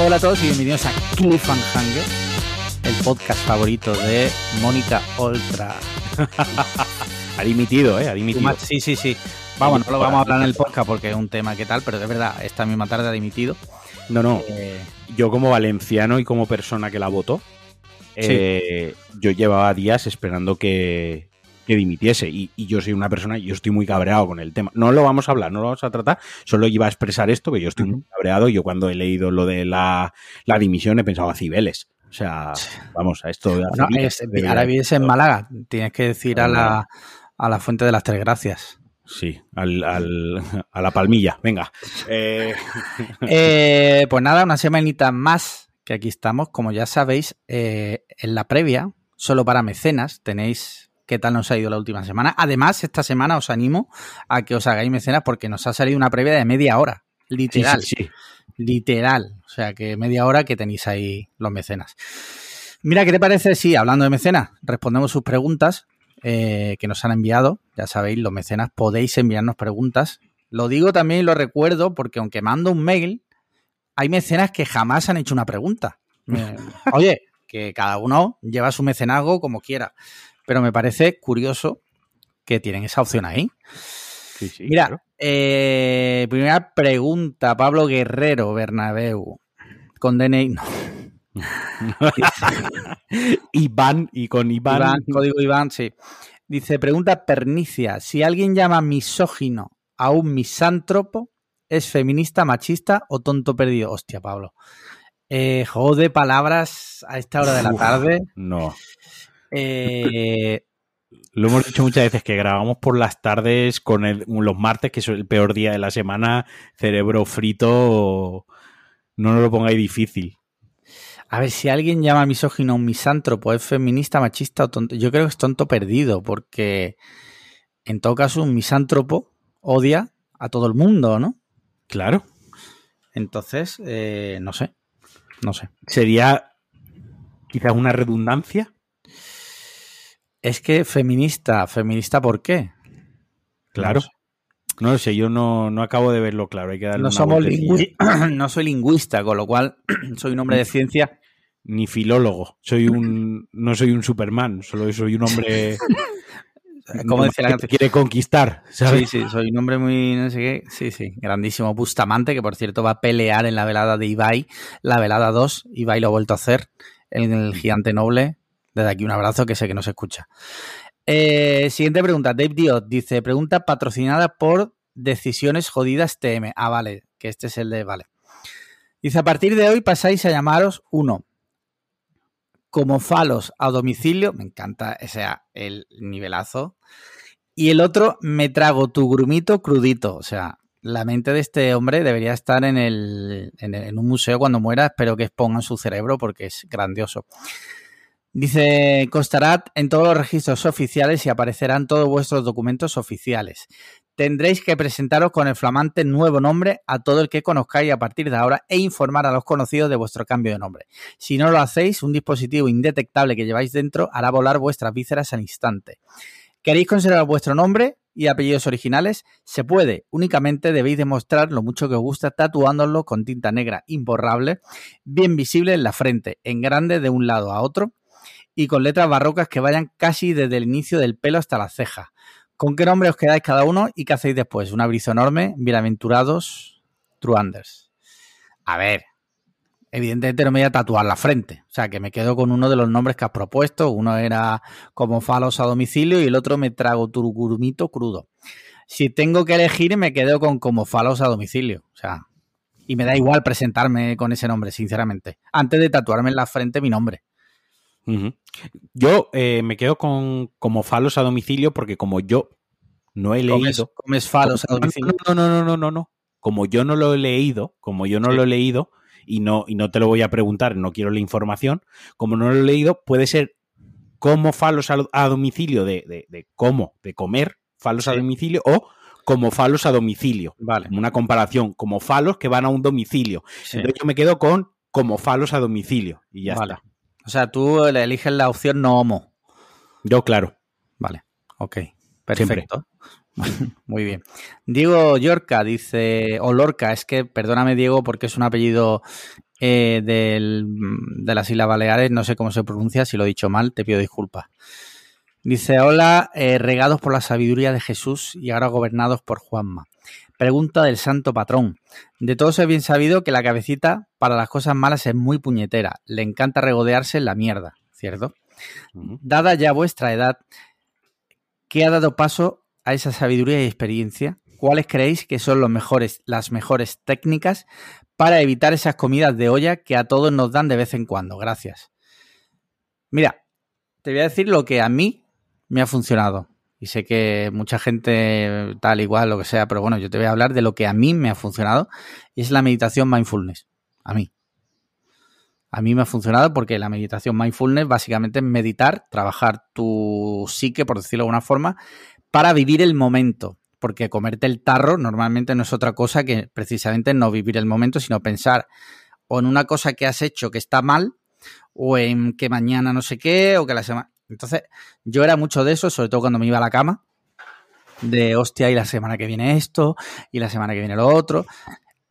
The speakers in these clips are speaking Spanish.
Hola a todos y bienvenidos a Cliffhanger, el podcast favorito de Mónica Oltra. ha dimitido, ¿eh? Ha dimitido. Sí, sí, sí. Vamos, no lo vamos a hablar en el podcast porque es un tema que tal, pero de verdad, esta misma tarde ha dimitido. No, no. Eh, yo como valenciano y como persona que la votó, eh, yo llevaba días esperando que, que dimitiese. Y, yo soy una persona, yo estoy muy cabreado con el tema. No lo vamos a hablar, no lo vamos a tratar, solo iba a expresar esto, que yo estoy muy cabreado. Yo cuando he leído lo de la, dimisión he pensado a Cibeles. O sea, vamos, a esto. ahora vives en Málaga, tienes que decir a la, a la fuente de las tres gracias. Sí, al, al, a la palmilla, venga. Eh, eh, pues nada, una semanita más que aquí estamos. Como ya sabéis, eh, en la previa, solo para mecenas, tenéis qué tal nos ha ido la última semana. Además, esta semana os animo a que os hagáis mecenas porque nos ha salido una previa de media hora. Literal. Sí, Literal. O sea que media hora que tenéis ahí los mecenas. Mira, ¿qué te parece si, hablando de mecenas, respondemos sus preguntas eh, que nos han enviado? Ya sabéis, los mecenas podéis enviarnos preguntas. Lo digo también y lo recuerdo porque aunque mando un mail, hay mecenas que jamás han hecho una pregunta. Oye, que cada uno lleva su mecenazgo como quiera pero me parece curioso que tienen esa opción ahí. Mira, eh, primera pregunta, Pablo Guerrero, Bernabeu, con DNI, no. Iván, y con Iván. Código Iván, sí. Dice, pregunta pernicia, si alguien llama misógino a un misántropo, ¿es feminista, machista o tonto perdido? Hostia, Pablo. Eh, juego de palabras a esta hora de la tarde. No. Eh, lo hemos dicho muchas veces que grabamos por las tardes con los martes, que es el peor día de la semana, cerebro frito. No nos lo pongáis difícil. A ver, si alguien llama misógino un misántropo, es feminista, machista o tonto. Yo creo que es tonto perdido, porque en todo caso un misántropo odia a todo el mundo, ¿no? Claro. Entonces, eh, no sé. No sé. Sería quizás una redundancia. Es que feminista, feminista, ¿por qué? Claro. No, sé, yo no, no, acabo de verlo claro. Hay que darle no, somos no soy lingüista, con lo cual soy un hombre de ciencia. Ni filólogo. Soy un, no soy un Superman, solo soy un hombre. como decía la que quiere conquistar, Sí, sí, soy un hombre muy, no sé qué, sí, sí, grandísimo Bustamante, que por cierto va a pelear en la velada de Ibai, la velada 2, Ibai lo ha vuelto a hacer, en el gigante noble, desde aquí un abrazo que sé que no se escucha. Eh, siguiente pregunta. Dave Diot dice: Pregunta patrocinada por Decisiones Jodidas TM. Ah, vale, que este es el de. Vale. Dice: A partir de hoy pasáis a llamaros uno. Como falos a domicilio. Me encanta ese el nivelazo. Y el otro, me trago tu grumito crudito. O sea, la mente de este hombre debería estar en, el, en, un museo cuando muera. Espero que expongan su cerebro porque es grandioso. Dice, constará en todos los registros oficiales y aparecerán todos vuestros documentos oficiales. Tendréis que presentaros con el flamante nuevo nombre a todo el que conozcáis a partir de ahora e informar a los conocidos de vuestro cambio de nombre. Si no lo hacéis, un dispositivo indetectable que lleváis dentro hará volar vuestras vísceras al instante. ¿Queréis conservar vuestro nombre y apellidos originales? Se puede, únicamente debéis demostrar lo mucho que os gusta tatuándolo con tinta negra imborrable, bien visible en la frente, en grande de un lado a otro, y con letras barrocas que vayan casi desde el inicio del pelo hasta la ceja. ¿Con qué nombre os quedáis cada uno y qué hacéis después? Un abrizo enorme, bienaventurados, Truanders. A ver, evidentemente no me voy a tatuar la frente. O sea, que me quedo con uno de los nombres que has propuesto. Uno era como falos a domicilio y el otro me trago turgurumito crudo. Si tengo que elegir, me quedo con como falos a domicilio. O sea, y me da igual presentarme con ese nombre, sinceramente. Antes de tatuarme en la frente mi nombre. Yo eh, me quedo con como falos a domicilio porque como yo no he leído... ¿Comes, falos a domicilio? No, no, no, no, no, no. Como yo no lo he leído, como yo no lo he leído y no, y no te lo voy a preguntar, no quiero la información, como no lo he leído, puede ser como falos a, domicilio de, de, cómo, de comer falos a domicilio o como falos a domicilio. Vale. Una comparación, como falos que van a un domicilio. Entonces yo me quedo con como falos a domicilio y ya está. O sea, tú eliges la opción no homo. Yo, claro. Vale, ok. Perfecto. Muy bien. Diego Yorca dice, o Lorca, es que perdóname Diego porque es un apellido eh, de las Islas Baleares, no sé cómo se pronuncia, si lo he dicho mal, te pido disculpas. Dice, hola, eh, regados por la sabiduría de Jesús y ahora gobernados por Juanma. Pregunta del santo patrón. De todos es bien sabido que la cabecita para las cosas malas es muy puñetera. Le encanta regodearse en la mierda, ¿cierto? Dada ya vuestra edad, ¿qué ha dado paso a esa sabiduría y experiencia? ¿Cuáles creéis que son los mejores, las mejores técnicas para evitar esas comidas de olla que a todos nos dan de vez en cuando? Gracias. Mira, te voy a decir lo que a mí me ha funcionado. Y sé que mucha gente tal igual, lo que sea, pero bueno, yo te voy a hablar de lo que a mí me ha funcionado y es la meditación mindfulness. A mí. A mí me ha funcionado porque la meditación mindfulness básicamente es meditar, trabajar tu psique, por decirlo de alguna forma, para vivir el momento. Porque comerte el tarro normalmente no es otra cosa que precisamente no vivir el momento, sino pensar o en una cosa que has hecho que está mal, o en que mañana no sé qué, o que la semana. Entonces, yo era mucho de eso, sobre todo cuando me iba a la cama, de hostia, y la semana que viene esto, y la semana que viene lo otro.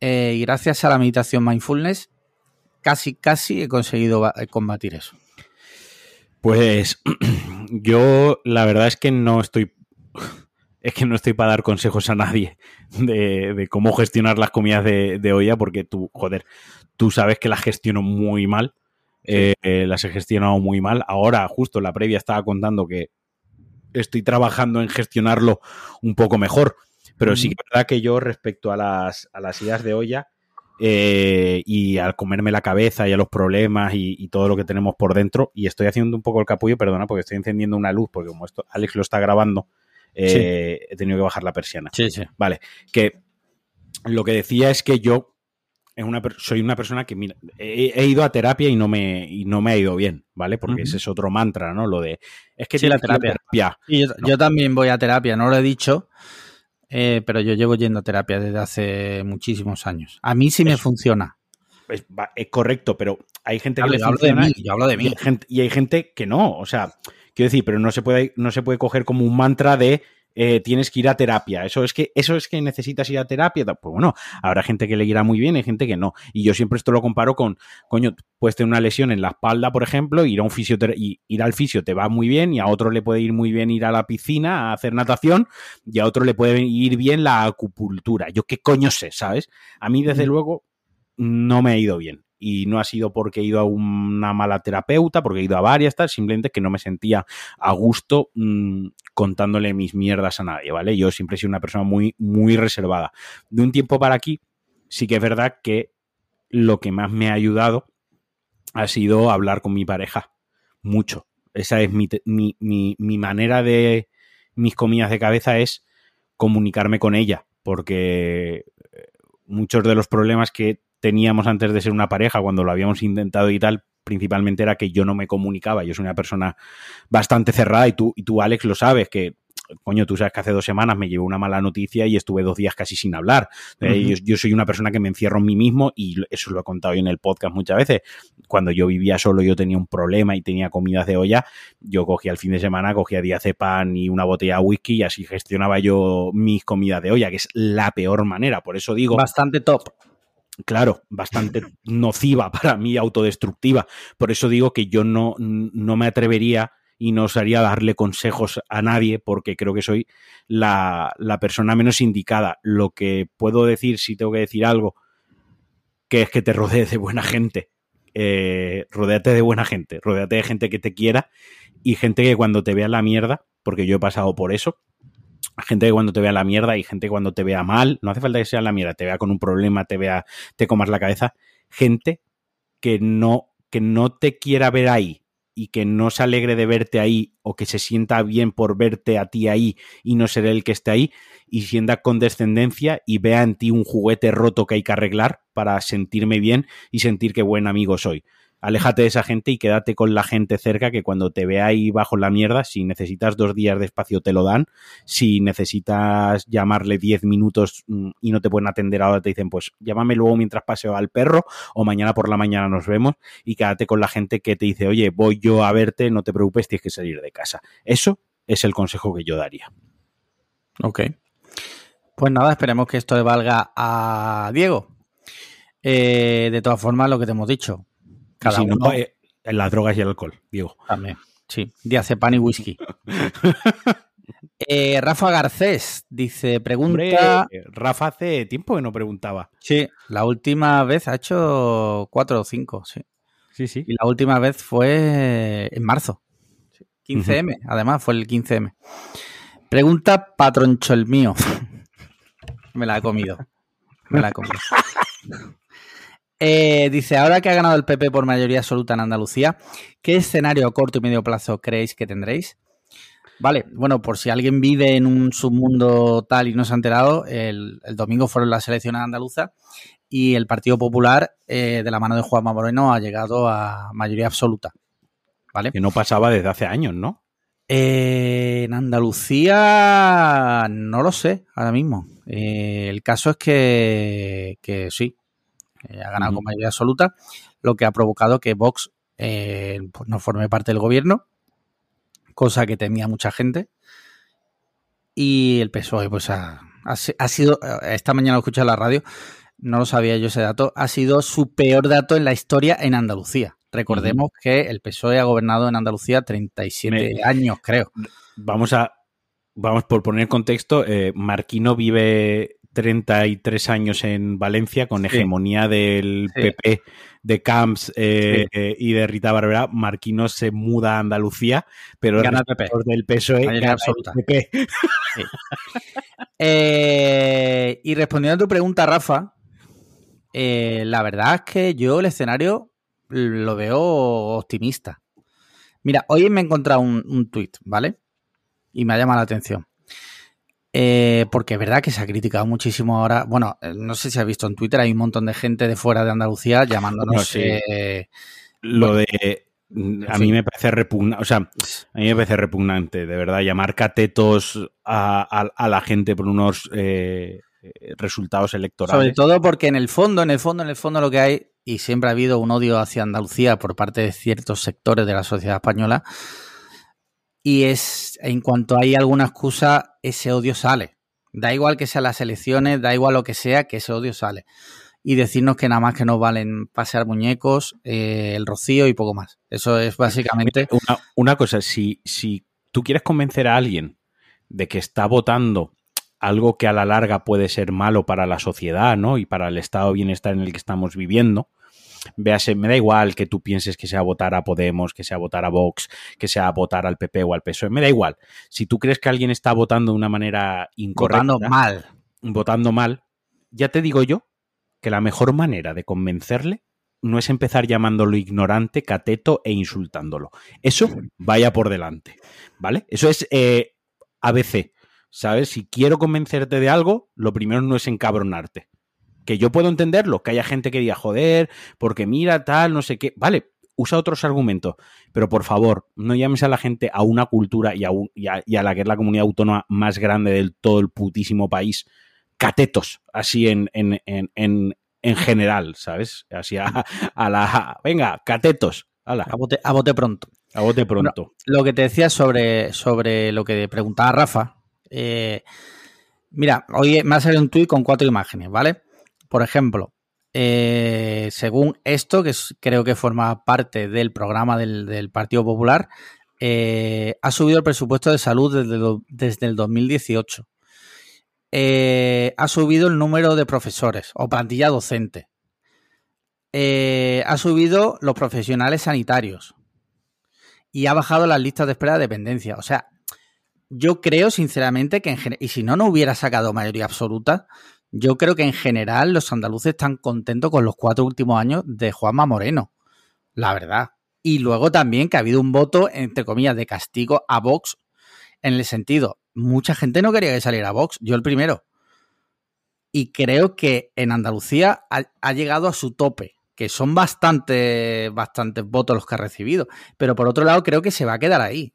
Eh, y gracias a la meditación mindfulness, casi, casi he conseguido combatir eso. Pues yo la verdad es que no estoy. Es que no estoy para dar consejos a nadie de, cómo gestionar las comidas de, de, olla, porque tú, joder, tú sabes que las gestiono muy mal. Eh, las he gestionado muy mal. Ahora, justo en la previa estaba contando que estoy trabajando en gestionarlo un poco mejor. Pero sí que es verdad que yo, respecto a las, a las ideas de olla eh, y al comerme la cabeza y a los problemas y, todo lo que tenemos por dentro, y estoy haciendo un poco el capullo, perdona, porque estoy encendiendo una luz, porque como esto Alex lo está grabando, eh, he tenido que bajar la persiana. Sí, sí. Vale, que lo que decía es que yo una, soy una persona que mira, he, ido a terapia y no me, y no me ha ido bien, ¿vale? Porque ese es otro mantra, ¿no? Lo de es que sí, la terapia. yo, también voy a terapia, no lo he dicho, eh, pero yo llevo yendo a terapia desde hace muchísimos años. A mí sí me funciona. Es, correcto, pero hay gente que le hablo de mí, yo hablo de mí. Y hay, gente, y hay gente que no, o sea, quiero decir, pero no se puede, no se puede coger como un mantra de eh, tienes que ir a terapia. Eso es que, eso es que necesitas ir a terapia. Pues bueno, habrá gente que le irá muy bien y gente que no. Y yo siempre esto lo comparo con, coño, puedes tener una lesión en la espalda, por ejemplo, ir a un y ir al fisio te va muy bien, y a otro le puede ir muy bien ir a la piscina a hacer natación, y a otro le puede ir bien la acupuntura. Yo qué coño sé, ¿sabes? A mí, desde luego, no me ha ido bien y no ha sido porque he ido a una mala terapeuta, porque he ido a varias, tal, simplemente que no me sentía a gusto mm, contándole mis mierdas a nadie, ¿vale? Yo siempre he sido una persona muy, muy reservada. De un tiempo para aquí, sí que es verdad que lo que más me ha ayudado ha sido hablar con mi pareja, mucho. Esa es mi, mi, mi, mi manera de mis comidas de cabeza es comunicarme con ella, porque eh, muchos de los problemas que teníamos antes de ser una pareja, cuando lo habíamos intentado y tal, principalmente era que yo no me comunicaba. Yo soy una persona bastante cerrada y tú, y tú Alex, lo sabes, que coño, tú sabes que hace dos semanas me llevó una mala noticia y estuve dos días casi sin hablar. Eh, yo, soy una persona que me encierro en mí mismo y eso lo he contado yo en el podcast muchas veces. Cuando yo vivía solo, yo tenía un problema y tenía comidas de olla, yo cogía el fin de semana, cogía pan y una botella de whisky y así gestionaba yo mis comidas de olla, que es la peor manera. Por eso digo... Bastante top claro, bastante nociva para mí, autodestructiva. Por eso digo que yo no, no me atrevería y no osaría darle consejos a nadie porque creo que soy la, la, persona menos indicada. Lo que puedo decir, si tengo que decir algo, que es que te rodees de buena gente. Eh, rodéate de buena gente, rodéate de gente que te quiera y gente que cuando te vea la mierda, porque yo he pasado por eso, gente que cuando te vea la mierda y gente que cuando te vea mal, no hace falta que sea la mierda, te vea con un problema, te vea, te comas la cabeza, gente que no, que no te quiera ver ahí y que no se alegre de verte ahí o que se sienta bien por verte a ti ahí y no ser el que esté ahí y sienta condescendencia y vea en ti un juguete roto que hay que arreglar para sentirme bien y sentir que buen amigo soy aléjate de esa gente y quédate con la gente cerca que cuando te vea ahí bajo la mierda, si necesitas dos días de espacio te lo dan, si necesitas llamarle diez minutos mm, y no te pueden atender ahora te dicen pues llámame luego mientras paseo al perro o mañana por la mañana nos vemos y quédate con la gente que te dice oye voy yo a verte, no te preocupes, tienes que salir de casa. Eso es el consejo que yo daría. Ok. Pues nada, esperemos que esto le valga a Diego. Eh, de todas formas, lo que te hemos dicho. Cada si no, uno eh, las drogas y el alcohol, Diego. también. Sí, diazepam y whisky. Eh, Rafa Garcés dice, pregunta... Hombre, Rafa hace tiempo que no preguntaba. Sí, la última vez ha hecho cuatro o cinco, sí. Sí, sí. Y la última vez fue en marzo. 15M, además fue el 15M. Pregunta Patroncho el mío. Me la he comido. Me la he comido. Eh, dice, ahora que ha ganado el PP por mayoría absoluta en Andalucía, ¿qué escenario a corto y medio plazo creéis que tendréis? Vale, bueno, por si alguien vive en un submundo tal y no se ha enterado, el, el domingo fueron las elecciones andaluzas y el Partido Popular, eh, de la mano de Juanma Moreno, ha llegado a mayoría absoluta. ¿Vale? Que no pasaba desde hace años, ¿no? Eh, en Andalucía no lo sé ahora mismo. Eh, el caso es que, que sí, eh, ha ganado con mayoría absoluta, lo que ha provocado que Vox eh, pues no forme parte del gobierno, cosa que temía mucha gente. Y el PSOE, pues ha, ha si- ha sido, eh, esta mañana lo escuché en la radio, no lo sabía yo ese dato, ha sido su peor dato en la historia en Andalucía. Recordemos que el PSOE ha gobernado en Andalucía 37 Me- años, creo. Vamos a. Vamos por poner contexto. eh, Marquino vive 33 años en Valencia con Sí. hegemonía del Sí. PP, de Camps eh, Sí. eh, y de Rita Barberá. Marquino se muda a Andalucía, pero Gana el PP. del PSOE gana absoluta. el PP. Eh, y respondiendo a tu pregunta, Rafa, la verdad es que yo el escenario lo veo optimista. Mira, hoy me he encontrado un, un tuit, ¿vale? Y me ha llamado la atención. Eh, porque es verdad que se ha criticado muchísimo ahora. Bueno, eh, no sé si has visto en Twitter, hay un montón de gente de fuera de Andalucía llamándonos. No, sí. eh, Lo de. A mí me parece repugnante, o sea, a mí me parece repugnante, de verdad, llamar catetos a, a- a la gente por unos eh, resultados electorales. Sobre todo porque en el fondo, en el fondo, en el fondo lo que hay, y siempre ha habido un odio hacia Andalucía por parte de ciertos sectores de la sociedad española, y es, en cuanto hay alguna excusa, ese odio sale. Da igual que sean las elecciones, da igual lo que sea, que ese odio sale. Y decirnos que nada más que nos valen pasear muñecos, eh, el rocío y poco más. Eso es básicamente... Una, una cosa, si, si tú quieres convencer a alguien de que está votando algo que a la larga puede ser malo para la sociedad, ¿no? Y para el estado de bienestar en el que estamos viviendo, véase, me da igual que tú pienses que sea votar a Podemos, que sea votar a Vox, que sea votar al PP o al PSOE, me da igual. Si tú crees que alguien está votando de una manera incorrecta, Votando mal. votando mal, ya te digo yo que la mejor manera de convencerle no es empezar llamándolo ignorante, cateto e insultándolo. Eso vaya por delante, ¿vale? Eso es eh, ABC, ¿sabes? Si quiero convencerte de algo, lo primero no es encabronarte. Que yo puedo entenderlo, que haya gente que diga, joder, porque mira, tal, no sé qué. Vale, usa otros argumentos, pero por favor, no llames a la gente a una cultura y a, un- y a- y a la que es la comunidad autónoma más grande del todo el putísimo país, catetos, así en, en, en, en, en general, ¿sabes? Así a, a la... Venga, catetos, ala, A bote, a bote pronto. a bote pronto. lo que te decía sobre, sobre lo que preguntaba Rafa. eh, mira, hoy me ha salido un tuit con cuatro imágenes, ¿vale? Por ejemplo, eh, según esto, que creo que forma parte del programa del, Partido Popular, eh, ha subido el presupuesto de salud desde, el 2018. Eh, ha subido el número de profesores o plantilla docente. Ha subido los profesionales sanitarios y ha bajado las listas de espera de dependencia. O sea, yo creo sinceramente que en y si no no hubiera sacado mayoría absoluta, yo creo que en general los andaluces están contentos con los cuatro últimos años de Juanma Moreno, la verdad. Y luego también que ha habido un voto entre comillas de castigo a Vox en el sentido, mucha gente no quería que saliera Vox, yo el primero. Y creo que en Andalucía ha, llegado a su tope, que son bastante, bastantes votos los que ha recibido. Pero por otro lado, creo que se va a quedar ahí.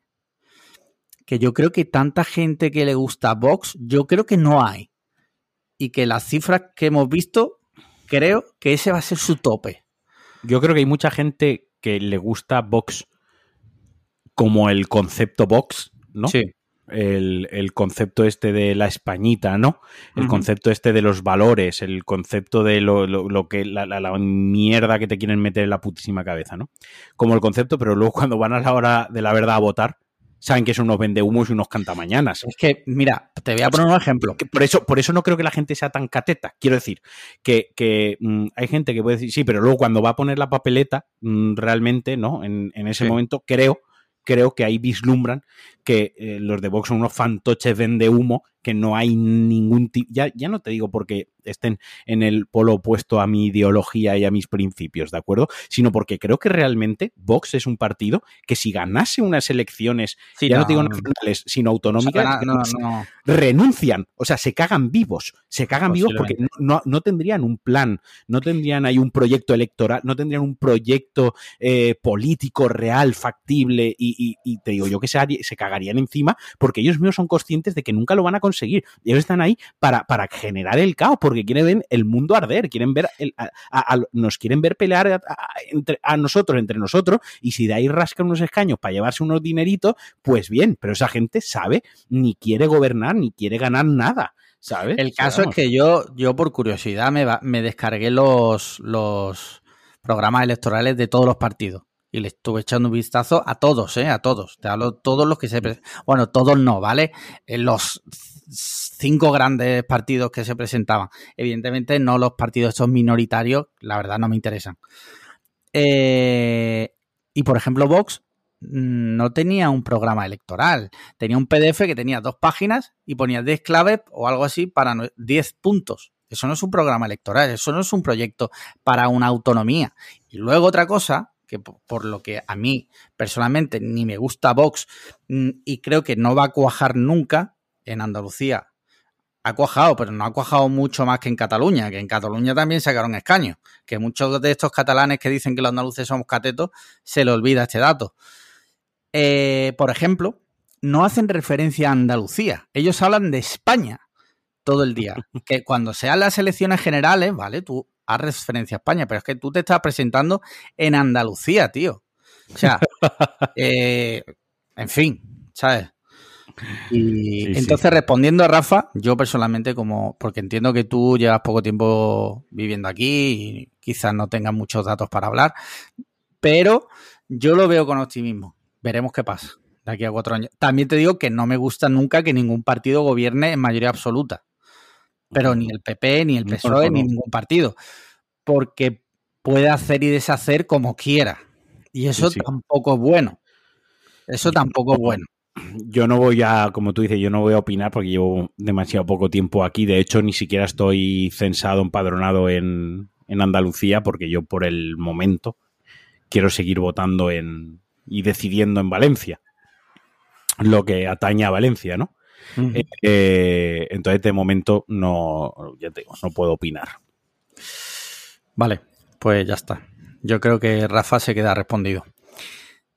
Que yo creo que tanta gente que le gusta Vox, yo creo que no hay. Y que las cifras que hemos visto, creo que ese va a ser su tope. Yo creo que hay mucha gente que le gusta Vox como el concepto Vox, ¿no? Sí. el, concepto este de la españita, ¿no? El concepto este de los valores, el concepto de lo, lo, que la, la, mierda que te quieren meter en la putísima cabeza, ¿no? Como el concepto, pero luego cuando van a la hora de la verdad a votar, saben que son unos vendehumos y unos cantamañanas. Es que, mira, te voy a poner un ejemplo. por, eso, por eso no creo que la gente sea tan cateta. Quiero decir, que, mm, hay gente que puede decir, sí, pero luego cuando va a poner la papeleta, mm, realmente, ¿no? En, ese momento creo creo que ahí vislumbran que eh, los de Vox son unos fantoches vende humo, que no hay ningún tipo, ya, ya no te digo porque estén en el polo opuesto a mi ideología y a mis principios, ¿de acuerdo? Sino porque creo que realmente Vox es un partido que si ganase unas elecciones, ya no, digo nacionales, sino autonómicas, renuncian, o sea, se cagan vivos, se cagan vivos porque no, tendrían un plan, no tendrían ahí un proyecto electoral, no tendrían un proyecto eh, político real, factible y, te digo yo que se, se cagarían encima porque ellos mismos son conscientes de que nunca lo van a conseguir. Y ellos están ahí para, para generar el caos, porque quieren ver el mundo arder, quieren ver nos quieren ver pelear a, entre, a nosotros, entre nosotros, y si de ahí rascan unos escaños para llevarse unos dineritos, pues bien, pero esa gente sabe, ni quiere gobernar, ni quiere ganar nada. ¿Sabes? El caso es que yo, yo por curiosidad me, me descargué los, los programas electorales de todos los partidos y le estuve echando un vistazo a todos, ¿eh? A todos. Te hablo todos los que se... Bueno, todos no, ¿vale? Eh, los cinco grandes partidos que se presentaban. Evidentemente no los partidos estos minoritarios, la verdad no me interesan. Eh, y por ejemplo, Vox mm, no tenía un programa electoral. Tenía un PDF que tenía dos páginas y ponía 10 claves o algo así para 10 puntos. Eso no es un programa electoral, eso no es un proyecto para una autonomía. Y luego otra cosa que por lo que a mí personalmente ni me gusta Vox mm, y creo que no va a cuajar nunca en Andalucía. Ha cuajado, pero no ha cuajado mucho más que en Cataluña, que en Cataluña también sacaron escaños, que muchos de estos catalanes que dicen que los andaluces somos catetos, se le olvida este dato. Eh, por ejemplo, no hacen referencia a Andalucía, ellos hablan de España todo el día. Que cuando sean las elecciones generales, ¿vale? Tú haz referencia a España, pero es que tú te estás presentando en Andalucía, tío. O sea, eh, en fin, ¿sabes? Y entonces, respondiendo a Rafa, yo personalmente, como, porque entiendo que tú llevas poco tiempo viviendo aquí y quizás no tengas muchos datos para hablar, pero yo lo veo con optimismo. Veremos qué pasa de aquí a cuatro años. También te digo que no me gusta nunca que ningún partido gobierne en mayoría absoluta pero ni el PP, ni el PSOE, ni ningún partido, porque puede hacer y deshacer como quiera. Y eso tampoco es bueno. Eso tampoco es bueno. Yo no voy a, como tú dices, yo no voy a opinar porque llevo demasiado poco tiempo aquí. De hecho, ni siquiera estoy censado, empadronado en, en Andalucía, porque yo por el momento quiero seguir votando en y decidiendo en Valencia. Lo que atañe a Valencia, ¿no? Eh, entonces, de momento, no, ya te digo, no puedo opinar. Vale, pues ya está. Yo creo que Rafa se queda respondido.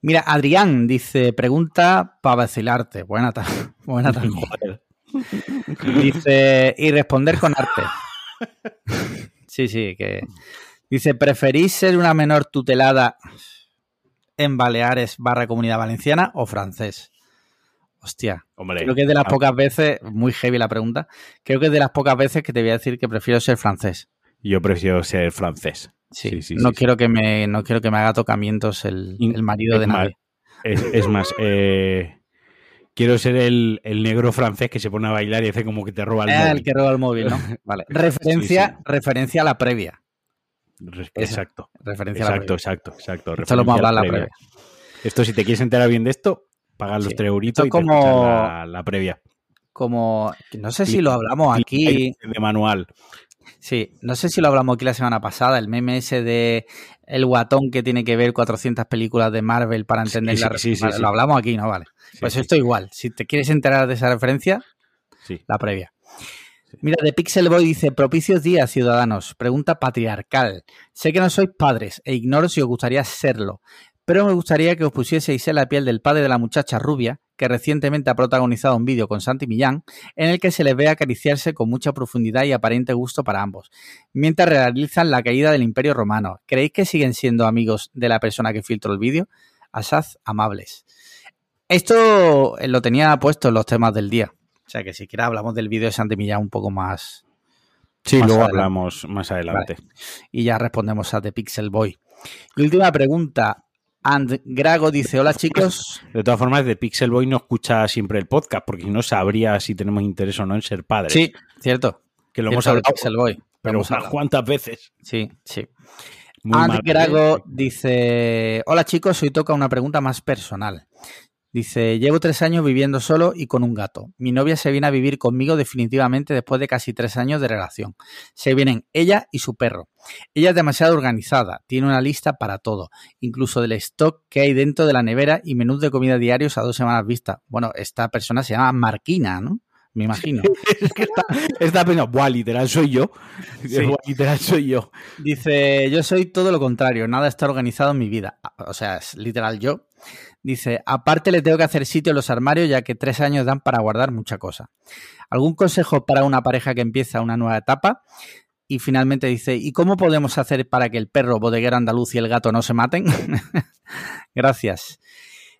Mira, Adrián dice, pregunta para vacilarte. Buena tarde. Buena tarde. dice, y responder con arte. Sí, sí, que... Dice, ¿preferís ser una menor tutelada en Baleares barra Comunidad Valenciana o francés? Hostia, creo que es de las pocas veces, muy heavy la pregunta, creo que es de las pocas veces que te voy a decir que prefiero ser francés. Yo prefiero ser francés. Sí, sí, no quiero que me no quiero que me haga tocamientos el, marido de nadie. es, más, eh, quiero ser el, negro francés que se pone a bailar y hace como que te roba el ah, móvil. El que roba el móvil, ¿no? Vale. Referencia, referencia a la previa. exacto. Referencia a la previa. exacto, exacto. Esto lo vamos a hablar la previa. Esto, si te quieres enterar bien de esto, Pagar los tres euritos y como la, previa. Como, no sé si lo hablamos aquí. De manual. Sí, no sé si lo hablamos aquí la semana pasada, el meme ese de el guatón que tiene que ver 400 películas de Marvel para entender la sí, Lo hablamos aquí, ¿no? Vale. pues esto igual. Si te quieres enterar de esa referencia, la previa. Mira, de Pixel Boy dice, propicios días, ciudadanos. Pregunta patriarcal. Sé que no sois padres e ignoro si os gustaría serlo, pero me gustaría que os pusieseis en la piel del padre de la muchacha rubia, que recientemente ha protagonizado un vídeo con Santi Millán, en el que se les ve acariciarse con mucha profundidad y aparente gusto para ambos, mientras realizan la caída del Imperio Romano. ¿Creéis que siguen siendo amigos de la persona que filtró el vídeo? Asaz amables. Esto lo tenía puesto en los temas del día. O sea que si quieres hablamos del vídeo de Santimilla un poco más. Sí, más luego adelante. hablamos más adelante. Vale. Y ya respondemos a The Pixel Boy. Y última pregunta. And Grago dice: Hola chicos. De todas formas, de Pixel Boy no escucha siempre el podcast, porque si no sabría si tenemos interés o no en ser padres. Sí, cierto. que lo hemos hablado, Pixel Boy. Pero unas cuantas veces. Sí, sí. Muy And. Grago dice: Hola chicos, hoy toca una pregunta más personal. Dice: Llevo tres años viviendo solo y con un gato. Mi novia se viene a vivir conmigo definitivamente después de casi tres años de relación. Se vienen ella y su perro. Ella es demasiado organizada, tiene una lista para todo, incluso del stock que hay dentro de la nevera y menús de comida diarios a dos semanas vista. Bueno, esta persona se llama Marquina, ¿no? Me imagino. es que está, está pensando, buah, literal soy yo. Sí. Buah, literal soy yo. Dice, yo soy todo lo contrario, nada está organizado en mi vida. O sea, es literal yo. Dice, aparte le tengo que hacer sitio en los armarios ya que tres años dan para guardar mucha cosa. ¿Algún consejo para una pareja que empieza una nueva etapa? Y finalmente dice, ¿y cómo podemos hacer para que el perro bodeguero andaluz y el gato no se maten? Gracias.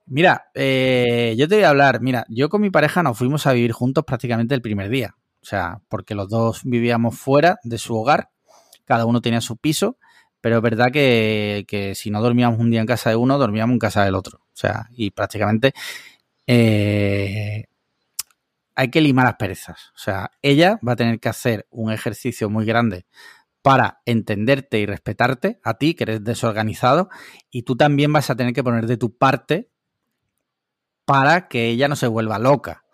Mira, eh, yo te voy a hablar, mira, yo con mi pareja nos fuimos a vivir juntos prácticamente el primer día. O sea, porque los dos vivíamos fuera de su hogar, cada uno tenía su piso, pero es verdad que, que si no dormíamos un día en casa de uno, dormíamos en casa del otro. O sea, y prácticamente eh, hay que limar las perezas. O sea, ella va a tener que hacer un ejercicio muy grande para entenderte y respetarte a ti, que eres desorganizado, y tú también vas a tener que poner de tu parte para que ella no se vuelva loca.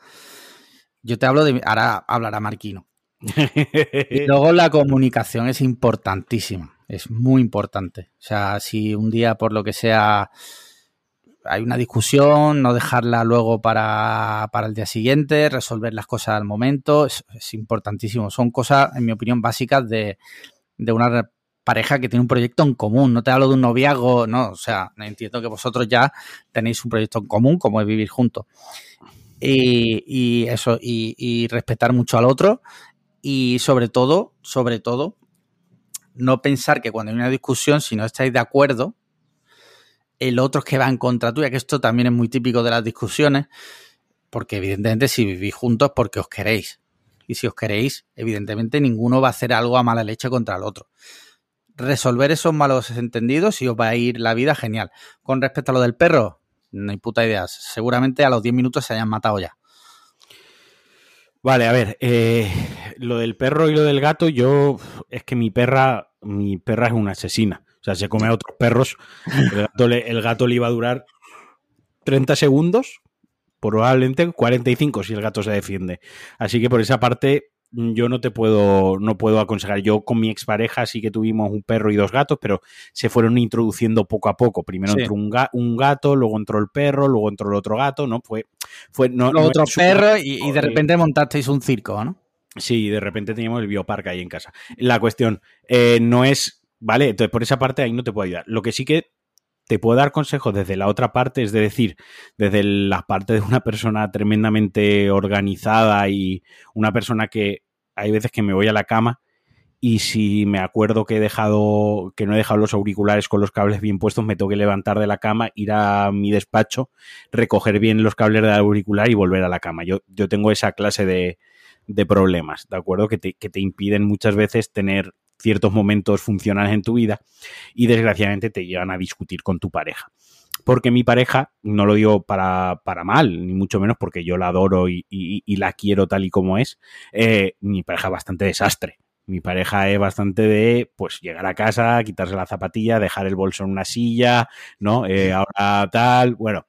Yo te hablo de... Ahora hablará Marquino. Y luego la comunicación es importantísima, es muy importante. O sea, si un día por lo que sea hay una discusión, no dejarla luego para, para el día siguiente, resolver las cosas al momento, es, importantísimo. Son cosas, en mi opinión, básicas de, de una pareja que tiene un proyecto en común. No te hablo de un noviazgo, no, o sea, entiendo que vosotros ya tenéis un proyecto en común, como es vivir juntos. Y, y eso, y respetar mucho al otro y sobre todo, sobre todo, no pensar que cuando hay una discusión, si no estáis de acuerdo, el otro es que va en contra tuya, que esto también es muy típico de las discusiones, porque evidentemente si vivís juntos es porque os queréis. Y si os queréis, evidentemente ninguno va a hacer algo a mala leche contra el otro. Resolver esos malos entendidos y os va a ir la vida genial. Con respecto a lo del perro, no hay puta idea. Seguramente a los 10 minutos se hayan matado ya. Vale, a ver, eh, lo del perro y lo del gato, yo es que mi perra, mi perra es una asesina. O sea, se come a otros perros. El gato le, el gato le iba a durar 30 segundos, probablemente 45 si el gato se defiende. Así que por esa parte yo no te puedo, no puedo aconsejar. Yo con mi expareja sí que tuvimos un perro y dos gatos, pero se fueron introduciendo poco a poco. Primero Sí. entró un, ga- un gato, luego entró el perro, luego entró el otro gato, ¿no? Fue, fue no, Los no otros perros y, y de repente montasteis un circo, ¿no? Sí, de repente teníamos el bioparque ahí en casa. La cuestión eh, no es, ¿vale? Entonces, por esa parte ahí no te puedo ayudar. Lo que sí que te puedo dar consejos desde la otra parte, es de decir, desde la parte de una persona tremendamente organizada y una persona que hay veces que me voy a la cama y si me acuerdo que he dejado, que no he dejado los auriculares con los cables bien puestos, me tengo que levantar de la cama, ir a mi despacho, recoger bien los cables del auricular y volver a la cama. Yo, yo tengo esa clase de, de problemas, ¿de acuerdo? Que te, que te impiden muchas veces tener ciertos momentos funcionales en tu vida y desgraciadamente te llevan a discutir con tu pareja. Porque mi pareja, no lo digo para, para mal, ni mucho menos porque yo la adoro y, y- la quiero tal y como es, eh, mi pareja es bastante desastre. Mi pareja es bastante de, pues, llegar a casa, quitarse la zapatilla, dejar el bolso en una silla, ¿no? Eh, ahora tal, bueno.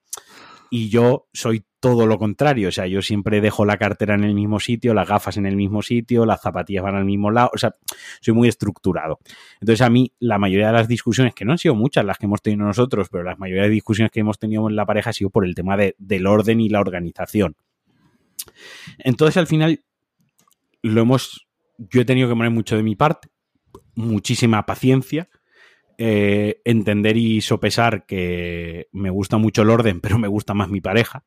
Y yo soy todo lo contrario, o sea, yo siempre dejo la cartera en el mismo sitio, las gafas en el mismo sitio, las zapatillas van al mismo lado, o sea, soy muy estructurado. Entonces a mí la mayoría de las discusiones, que no han sido muchas las que hemos tenido nosotros, pero la mayoría de discusiones que hemos tenido en la pareja ha sido por el tema de- del orden y la organización. Entonces al final lo hemos, yo he tenido que poner mucho de mi parte, muchísima paciencia, eh, entender y sopesar que me gusta mucho el orden, pero me gusta más mi pareja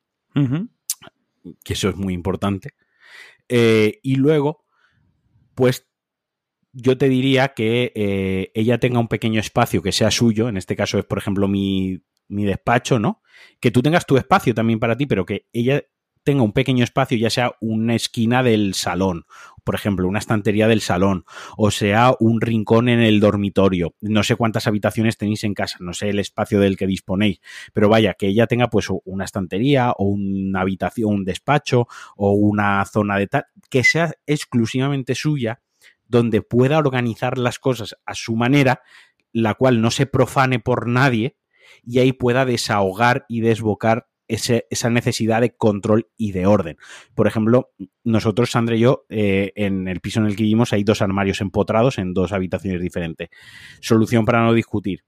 que eso es muy importante. Eh, y luego, pues yo te diría que eh, ella tenga un pequeño espacio que sea suyo, en este caso es, por ejemplo, mi, mi despacho, ¿no? Que tú tengas tu espacio también para ti, pero que ella tenga un pequeño espacio, ya sea una esquina del salón, por ejemplo, una estantería del salón, o sea un rincón en el dormitorio. No sé cuántas habitaciones tenéis en casa, no sé el espacio del que disponéis, pero vaya, que ella tenga pues una estantería o una habitación, un despacho o una zona de tal, que sea exclusivamente suya, donde pueda organizar las cosas a su manera, la cual no se profane por nadie y ahí pueda desahogar y desbocar esa necesidad de control y de orden. Por ejemplo, nosotros, Sandra y yo, eh, en el piso en el que vivimos hay dos armarios empotrados en dos habitaciones diferentes. Solución para no discutir.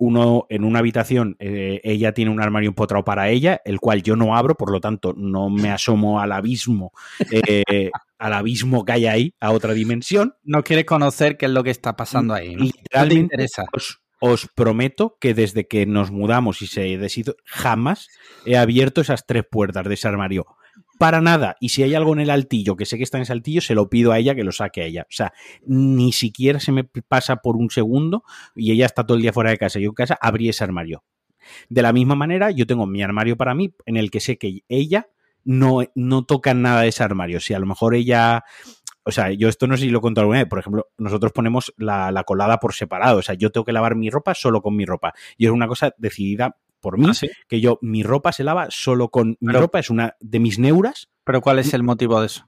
Uno en una habitación, eh, ella tiene un armario empotrado para ella, el cual yo no abro, por lo tanto no me asomo al abismo, eh, al abismo que hay ahí, a otra dimensión. No quiere conocer qué es lo que está pasando ahí. ¿no? Literalmente, interesa os prometo que desde que nos mudamos y se deshizo, jamás he abierto esas tres puertas de ese armario. Para nada. Y si hay algo en el altillo que sé que está en ese altillo, se lo pido a ella que lo saque a ella. O sea, ni siquiera se me pasa por un segundo y ella está todo el día fuera de casa. Yo en casa abrí ese armario. De la misma manera, yo tengo mi armario para mí en el que sé que ella no, no toca nada de ese armario. Si a lo mejor ella o sea, yo esto no sé si lo he contado alguna vez. Por ejemplo, nosotros ponemos la, colada por separado. O sea, yo tengo que lavar mi ropa solo con mi ropa. Y es una cosa decidida por mí, ¿Ah, que yo, mi ropa se lava solo con mi ropa, es una de mis neuras. ¿Pero cuál es el motivo de eso?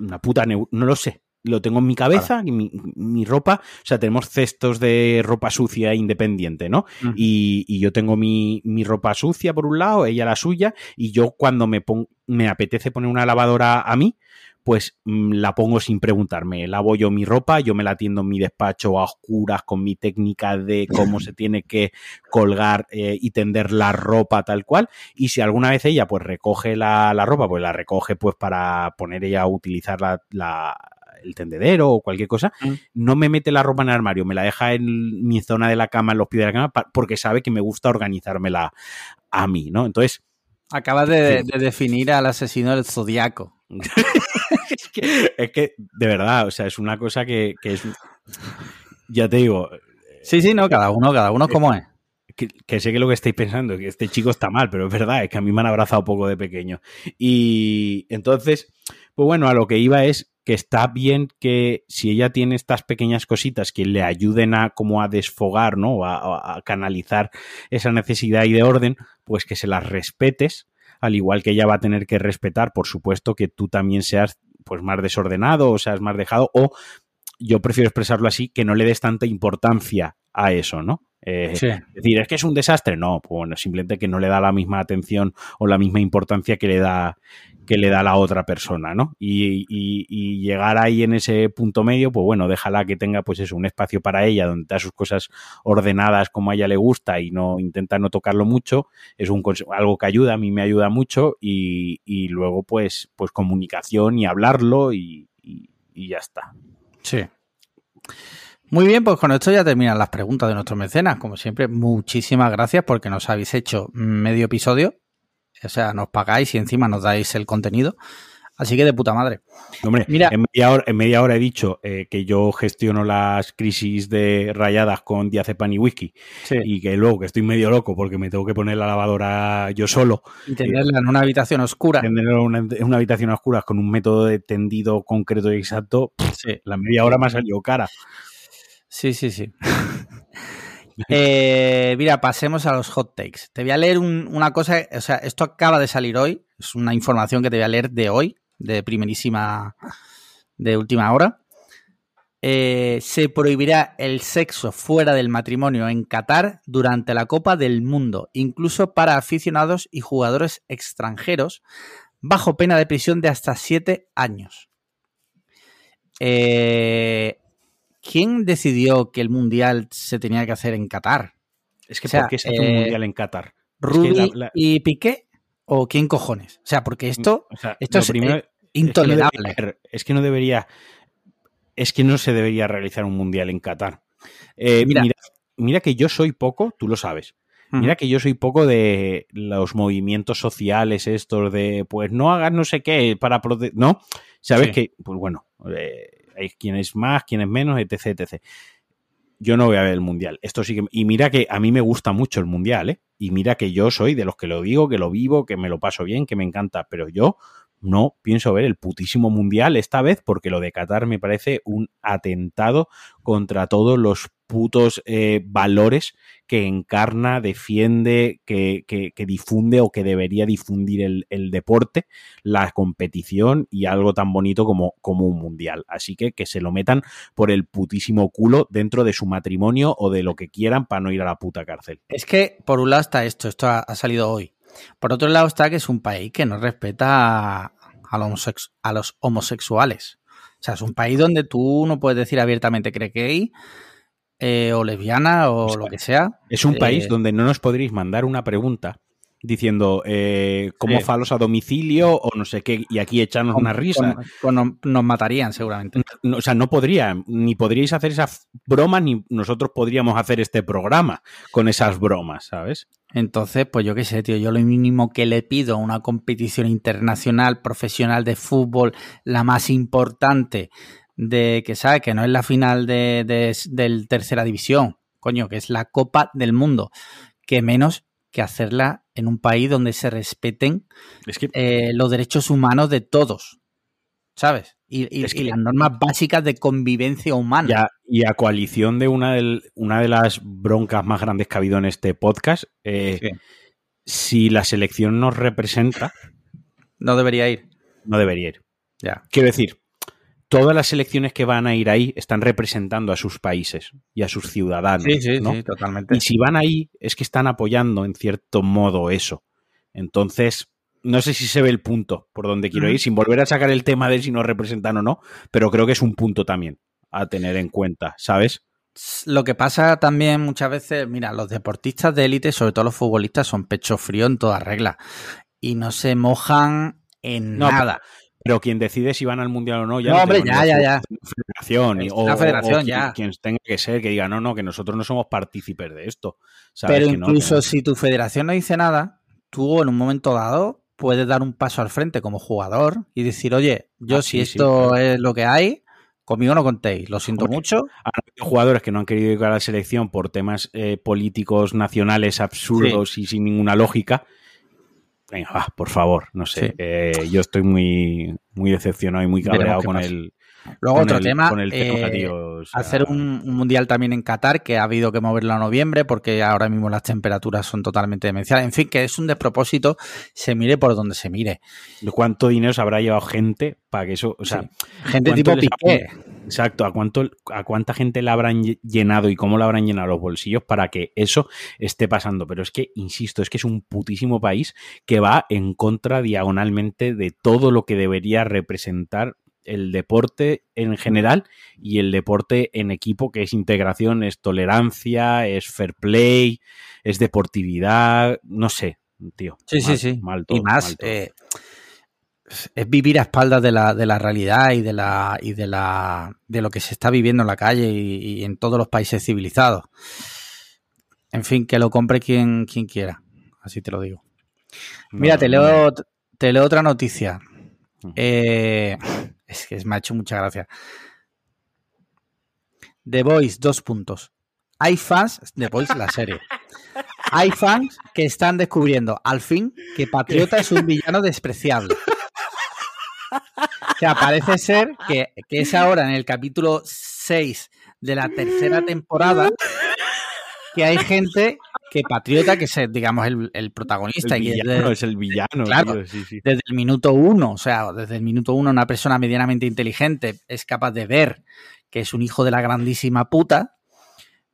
Una puta neura, no lo sé. Lo tengo en mi cabeza, y mi, ropa, o sea, tenemos cestos de ropa sucia independiente, ¿no? y, y, yo tengo mi, mi, ropa sucia por un lado, ella la suya, y yo cuando me, me apetece poner una lavadora a mí, pues mm, la pongo sin preguntarme. Lavo yo mi ropa, yo me la tiendo en mi despacho a oscuras con mi técnica de cómo se tiene que colgar eh, y tender la ropa tal cual. Y si alguna vez ella pues recoge la, ropa, pues la recoge pues para poner ella a utilizar la, el tendedero o cualquier cosa, mm. no me mete la ropa en el armario, me la deja en mi zona de la cama, en los pies de la cama, porque sabe que me gusta organizármela a mí, ¿no? Entonces... Acabas de, de definir al asesino del zodiaco. es, que, de verdad, o sea, es una cosa que, es. Ya te digo. Sí, sí, no, cada uno, cada uno como es. Que, sé que lo que estáis pensando, que este chico está mal, pero es verdad, es que a mí me han abrazado poco de pequeño. Y entonces, pues bueno, a lo que iba es que está bien que si ella tiene estas pequeñas cositas que le ayuden a como a desfogar, ¿no? A, a canalizar esa necesidad y de orden, pues que se las respetes al igual que ella va a tener que respetar, por supuesto, que tú también seas pues más desordenado o seas más dejado o yo prefiero expresarlo así, que no le des tanta importancia a eso, ¿no? Eh, es decir, es que es un desastre. No, pues bueno, simplemente que no le da la misma atención o la misma importancia que le da que le da la otra persona, ¿no? Y, llegar ahí en ese punto medio, pues bueno, déjala que tenga pues eso, un espacio para ella donde da sus cosas ordenadas como a ella le gusta y no intenta no tocarlo mucho, es un algo que ayuda, a mí me ayuda mucho y, luego pues, pues comunicación y hablarlo y, y ya está. Sí. Muy bien, pues con esto ya terminan las preguntas de nuestros mecenas. Como siempre, muchísimas gracias porque nos habéis hecho medio episodio. O sea, nos pagáis y encima nos dais el contenido. Así que de puta madre. Hombre, Mira, en, media hora, en media hora he dicho eh, que yo gestiono las crisis de rayadas con diazepam y whisky. Y que luego que estoy medio loco porque me tengo que poner la lavadora yo solo. Y tenerla en una habitación oscura. Tenerla en una, habitación oscura con un método de tendido concreto y exacto. La media hora me ha salido cara. Sí, sí, sí. Eh, mira, pasemos a los hot takes. Te voy a leer una cosa, o sea, esto acaba de salir hoy, es una información que te voy a leer de hoy, de primerísima, de última hora. Eh, se prohibirá el sexo fuera del matrimonio en Qatar durante la Copa del Mundo, incluso para aficionados y jugadores extranjeros, bajo pena de prisión de hasta siete años. Eh, ¿quién decidió que el Mundial se tenía que hacer en Qatar? Es que ¿por qué se hace un eh, Mundial en Qatar? ¿Rubi y Piqué? ¿O quién cojones? O sea, porque esto, esto es eh, intolerable. Es que, no debería, es que no se debería realizar un Mundial en Qatar. Eh, mira, mira, que yo soy poco, tú lo sabes. Mira que yo soy poco de los movimientos sociales estos de, pues no hagas no sé qué para proteger, ¿no? Sabes que, pues bueno, hay quienes más, quienes menos, etc, etc. Yo no voy a ver el mundial. Esto sí que. Y mira que a mí me gusta mucho el mundial, ¿eh? y mira que yo soy de los que lo digo, que lo vivo, que me lo paso bien, que me encanta, pero yo no pienso ver el putísimo mundial esta vez porque lo de Qatar me parece un atentado contra todos los putos eh, valores que encarna, defiende, que, que, difunde o que debería difundir el, deporte, la competición y algo tan bonito como, como un mundial. Así que que se lo metan por el putísimo culo dentro de su matrimonio o de lo que quieran para no ir a la puta cárcel. Es que por un lado está esto, esto ha, salido hoy. Por otro lado está que es un país que no respeta a, a, los, a los homosexuales. O sea, es un país donde tú no puedes decir abiertamente que gay eh, o lesbiana o, o sea, lo que sea. Es un eh, país donde no nos podréis mandar una pregunta diciendo eh, cómo sí. falos a domicilio o no sé qué, y aquí echarnos con, una risa. Con, con, nos matarían seguramente. No, o sea, no podrían, ni podríais hacer esas bromas, ni nosotros podríamos hacer este programa con esas bromas, ¿sabes? Entonces, pues yo qué sé, tío, yo lo mínimo que le pido a una competición internacional, profesional de fútbol, la más importante, de que sabe que no es la final de, de, de tercera división, coño, que es la Copa del Mundo, que menos que hacerla en un país donde se respeten es que... eh, los derechos humanos de todos, ¿sabes? Y, y, es que... y, las normas básicas de convivencia humana. Y a, y a coalición de una, del, una, de las broncas más grandes que ha habido en este podcast, eh, sí. si la selección nos representa... No debería ir. No debería ir. Ya. Quiero decir, todas las elecciones que van a ir ahí están representando a sus países y a sus ciudadanos. Sí, sí, ¿no? sí, totalmente. Y si van ahí, es que están apoyando en cierto modo eso. Entonces, no sé si se ve el punto por donde quiero ir, sin volver a sacar el tema de si nos representan o no, pero creo que es un punto también a tener en cuenta, ¿sabes? Lo que pasa también muchas veces, mira, los deportistas de élite, sobre todo los futbolistas, son pecho frío en toda regla y no se mojan en no, nada. Pero, quien decide si van al mundial o no, ya no, hombre, ya, ya, ya. Federación, y, o, la federación, o quien, ya. quien tenga que ser, que diga, no, no, que nosotros no somos partícipes de esto. ¿sabes? Pero incluso no, que... si tu federación no dice nada, tú en un momento dado puedes dar un paso al frente como jugador y decir, oye, yo ah, si sí, esto sí, claro. es lo que hay, conmigo no contéis, lo siento Porque mucho. Hay jugadores que no han querido llegar a la selección por temas eh, políticos nacionales absurdos sí. y sin ninguna lógica venga, va, por favor, no sé. Sí. Eh, yo estoy muy, muy decepcionado y muy cabreado con el. Luego con otro el, tema, con el tema eh, tío, o sea... hacer un, un, mundial también en Qatar que ha habido que moverlo a noviembre porque ahora mismo las temperaturas son totalmente demenciales. En fin, que es un despropósito, se mire por donde se mire. ¿Cuánto dinero se habrá llevado gente para que eso, o sea, sí. gente tipo Piqué? Exacto, ¿a, cuánto, ¿a cuánta gente le habrán llenado y cómo le habrán llenado los bolsillos para que eso esté pasando? Pero es que, insisto, es que es un putísimo país que va en contra diagonalmente de todo lo que debería representar el deporte en general y el deporte en equipo, que es integración, es tolerancia, es fair play, es deportividad, no sé, tío. Sí, mal, sí, sí. Mal todo, y más, eh, es vivir a espaldas de la, de la realidad y de la y de la de lo que se está viviendo en la calle y, y en todos los países civilizados. En fin, que lo compre quien, quien quiera. Así te lo digo. No, Mira, te leo, no. te leo otra noticia. Eh, es que me ha hecho mucha gracia. The Voice, dos puntos. Hay fans, The Voice, la serie. Hay fans que están descubriendo al fin que Patriota es un villano despreciable. O sea, parece ser que, que es ahora en el capítulo 6 de la tercera temporada que hay gente que Patriota, que es, digamos, el, el protagonista. El villano, y es, el villano. Claro, tío, sí, sí. desde el minuto uno, o sea, desde el minuto uno una persona medianamente inteligente es capaz de ver que es un hijo de la grandísima puta,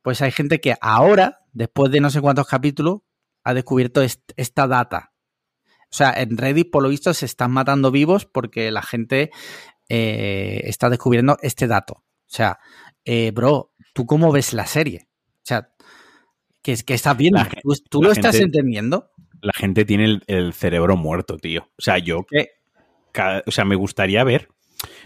pues hay gente que ahora, después de no sé cuántos capítulos, ha descubierto est esta data. O sea, en Reddit, por lo visto, se están matando vivos porque la gente eh, está descubriendo este dato. O sea, eh, bro, ¿tú cómo ves la serie? O sea, ¿qué, qué estás viendo? ¿Tú, tú lo estás entendiendo? La gente tiene el, el, cerebro muerto, tío. O sea, yo que. Cada, o sea, me gustaría ver.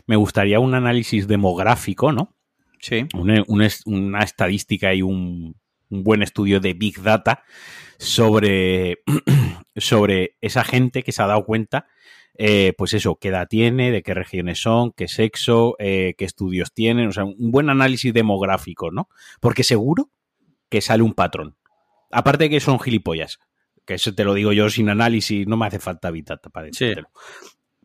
Me gustaría un análisis demográfico, ¿no? Sí. Una, una, una estadística y un, un buen estudio de Big Data sobre, sobre esa gente que se ha dado cuenta, eh, pues eso, qué edad tiene, de qué regiones son, qué sexo, eh, qué estudios tienen, o sea, un buen análisis demográfico, ¿no? Porque seguro que sale un patrón. Aparte de que son gilipollas, que eso te lo digo yo sin análisis, no me hace falta Habitat para decírtelo.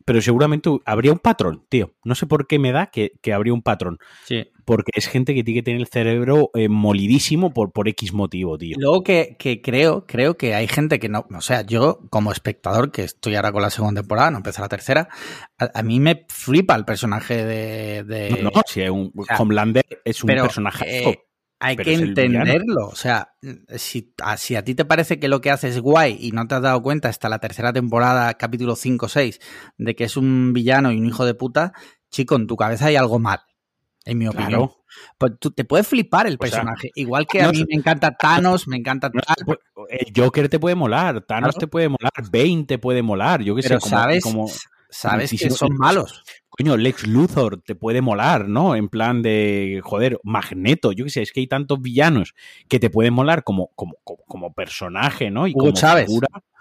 Pero seguramente habría un patrón, tío. No sé por qué me da que, habría un patrón. Sí. Porque es gente que tiene que tener el cerebro eh, molidísimo por, por X motivo, tío. Luego que, creo, creo que hay gente que no. O sea, yo como espectador, que estoy ahora con la segunda temporada, no empezó la tercera, a, mí me flipa el personaje de. No, no, si es un, Homelander es un personaje. Eh, hay que entenderlo. O sea, si a, si a ti te parece que lo que hace es guay y no te has dado cuenta hasta la tercera temporada, capítulo 5 o 6, de que es un villano y un hijo de puta, chico, en tu cabeza hay algo mal. En mi opinión. Pues tú te puede flipar el personaje. Igual que a mí me encanta Thanos, me encanta El Joker te puede molar, Thanos te puede molar, Bane te puede molar. Yo que sé, sabes, sabes que son malos coño, Lex Luthor te puede molar, ¿no? En plan de, joder, Magneto, yo qué sé, es que hay tantos villanos que te pueden molar como, como, como, personaje, ¿no? Y Hugo como Chávez.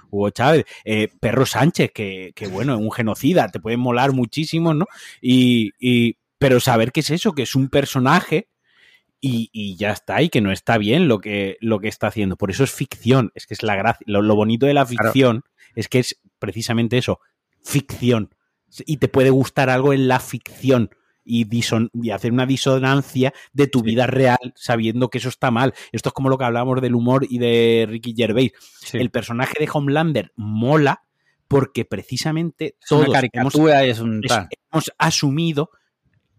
Hugo Chávez, eh, Perro Sánchez, que, que, bueno, un genocida, te puede molar muchísimo, ¿no? Y, y, pero saber qué es eso, que es un personaje y, y, ya está, y que no está bien lo que, lo que está haciendo. Por eso es ficción, es que es la gracia. Lo, bonito de la ficción es que es precisamente eso, ficción y te puede gustar algo en la ficción y, y hacer una disonancia de tu vida real sabiendo que eso está mal. Esto es como lo que hablábamos del humor y de Ricky Gervais. El personaje de Homelander mola porque precisamente todos hemos, hemos asumido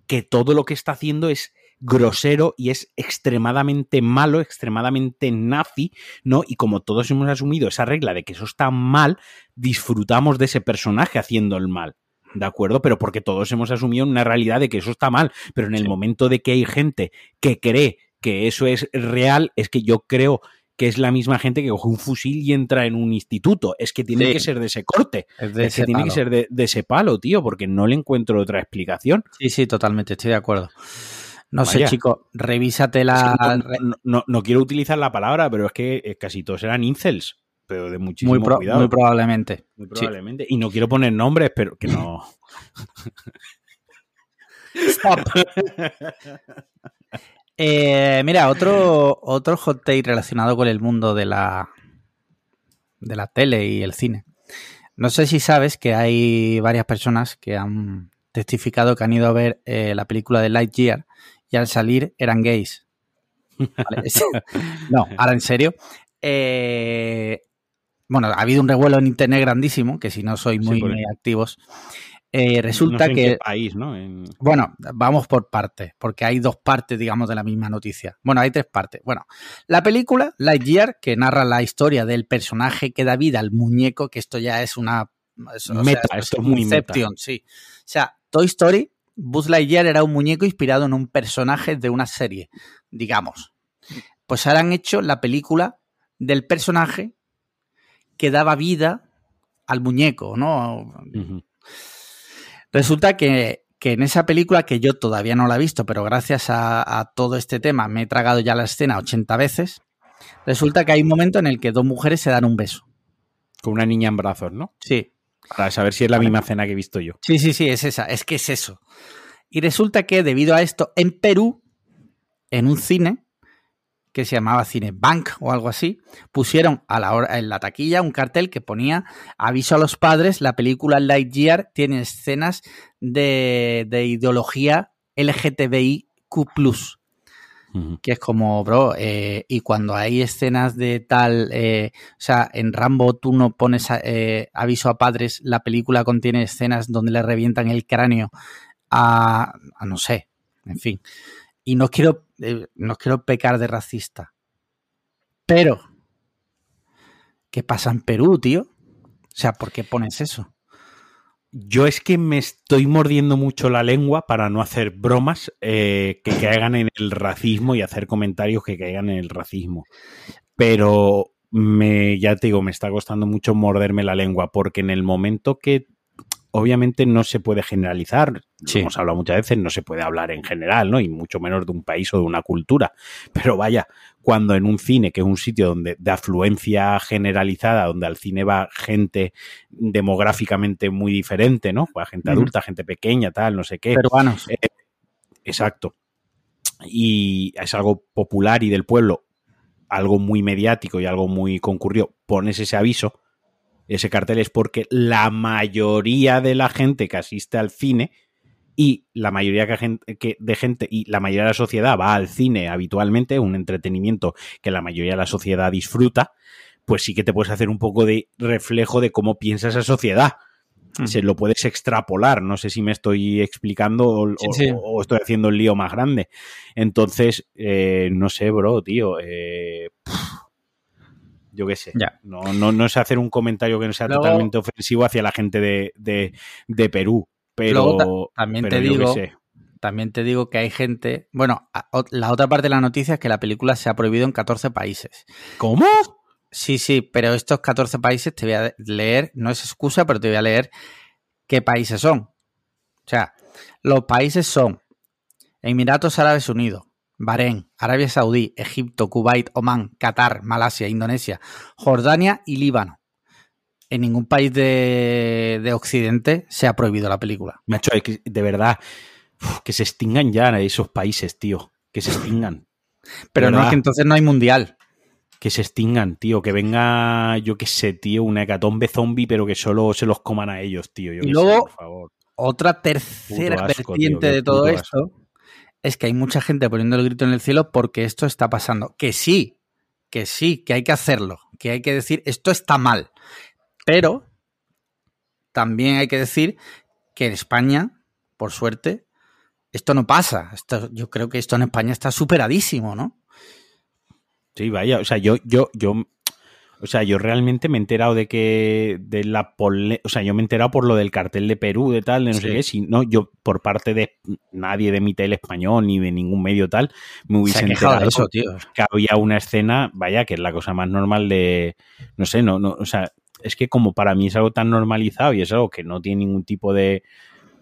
que todo lo que está haciendo es grosero y es extremadamente malo, extremadamente nazi, ¿no? Y como todos hemos asumido esa regla de que eso está mal, disfrutamos de ese personaje haciendo el mal. ¿De acuerdo? Pero porque todos hemos asumido una realidad de que eso está mal, pero en el momento de que hay gente que cree que eso es real, es que yo creo que es la misma gente que coge un fusil y entra en un instituto. Es que tiene que ser de ese corte. Es, que tiene que ser de, ese palo, tío, porque no le encuentro otra explicación. Sí, sí, totalmente, estoy de acuerdo. No sé, chico, revísate la... no, no, quiero utilizar la palabra, pero es que eh, casi todos eran incels pero de muchísimo muy cuidado. Muy probablemente. Muy probablemente. Y no quiero poner nombres, pero que no. Stop. Eh, mira, otro, otro hot take relacionado con el mundo de la, de la tele y el cine. No sé si sabes que hay varias personas que han testificado que han ido a ver eh, la película de Lightyear y al salir eran gays. no, ahora en serio. Eh, bueno, ha habido un revuelo en internet grandísimo, que si no sois muy, activos, eh, resulta que... país, ¿no? Bueno, vamos por partes, porque hay dos partes, digamos, de la misma noticia. Bueno, hay tres partes. Bueno, la película Lightyear, que narra la historia del personaje que da vida al muñeco, que esto ya es una... meta, esto es muy Inception, sí. O sea, Toy Story, Buzz Lightyear era un muñeco inspirado en un personaje de una serie, digamos. Pues ahora han hecho la película del personaje que daba vida al muñeco, ¿no? Resulta que, en esa película, que yo todavía no la he visto, pero gracias a, todo este tema me he tragado ya la escena 80 veces, resulta que hay un momento en el que dos mujeres se dan un beso. Con una niña en brazos, ¿no? Sí. Para saber si es la misma escena que he visto yo. Sí, sí, sí, es esa, es que es eso. Y resulta que debido a esto, en Perú, en un cine, que se llamaba Cinebank o algo así, pusieron a la hora, en la taquilla un cartel que ponía aviso a los padres, la película Lightyear tiene escenas de, ideología LGTBIQ+. Que es como, bro, eh, y cuando hay escenas de tal, eh, o sea, en Rambo tú no pones eh, aviso a padres, la película contiene escenas donde le revientan el cráneo a, a no sé, en fin. Y no quiero eh, no quiero pecar de racista. Pero, ¿qué pasa en Perú, tío? O sea, ¿por qué pones eso? Yo es que me estoy mordiendo mucho la lengua para no hacer bromas eh, que caigan en el racismo y hacer comentarios que caigan en el racismo. Pero me, ya te digo, me está costando mucho morderme la lengua porque en el momento que obviamente no se puede generalizar, hemos hablado muchas veces, no se puede hablar en general, ¿no? Y mucho menos de un país o de una cultura. Pero vaya, cuando en un cine, que es un sitio donde de afluencia generalizada, donde al cine va gente demográficamente muy diferente, ¿no? Va gente adulta, gente pequeña, tal, no sé qué. Peruanos. exacto. Y es algo popular y del pueblo algo muy mediático y algo muy concurrido, pones ese aviso, ese cartel es porque la mayoría de la gente que asiste al cine y la mayoría de gente y la mayoría de la sociedad va al cine habitualmente, un entretenimiento que la mayoría de la sociedad disfruta, pues sí que te puedes hacer un poco de reflejo de cómo piensa esa sociedad. Se lo puedes extrapolar, no sé si me estoy explicando o, estoy haciendo el lío más grande. Entonces, eh, no sé, bro, tío. Eh, yo qué sé. No, no, no es hacer un comentario que no sea totalmente ofensivo hacia la gente de Perú pero también te digo, también te digo que hay gente, bueno, la otra parte de la noticia es que la película se ha prohibido en 14 países. ¿Cómo? Sí, sí, pero estos 14 países te voy a leer, no es excusa, pero te voy a leer qué países son. O sea, los países son Emiratos Árabes Unidos, Bahrein, Arabia Saudí, Egipto, Kuwait, Omán, Qatar, Malasia, Indonesia, Jordania y Líbano en ningún país de, Occidente se ha prohibido la película. Macho, de verdad, que se extingan ya esos países, tío. Que se extingan. Pero no, que entonces no hay mundial. Que se extingan, tío. Que venga, yo qué sé, tío, una hecatombe zombie, pero que solo se los coman a ellos, tío. y luego, por favor. otra tercera vertiente de todo esto es que hay mucha gente poniendo el grito en el cielo porque esto está pasando. Que sí, que sí, que hay que hacerlo. Que hay que decir, esto está mal. Pero también hay que decir que en España, por suerte, esto no pasa. Esto, yo creo que esto en España está superadísimo, ¿no? Sí, vaya, o sea, yo, yo, yo, o sea, yo realmente me he enterado de que, de la, o sea, yo me he enterado por lo del cartel de Perú, de tal, de no sé qué, si no, yo por parte de nadie de mi tele español ni de ningún medio tal, me hubiese enterado de eso, tío. que había una escena, vaya, que es la cosa más normal de, no sé, no, no, o sea, es que como para mí es algo tan normalizado y es algo que no tiene ningún tipo de,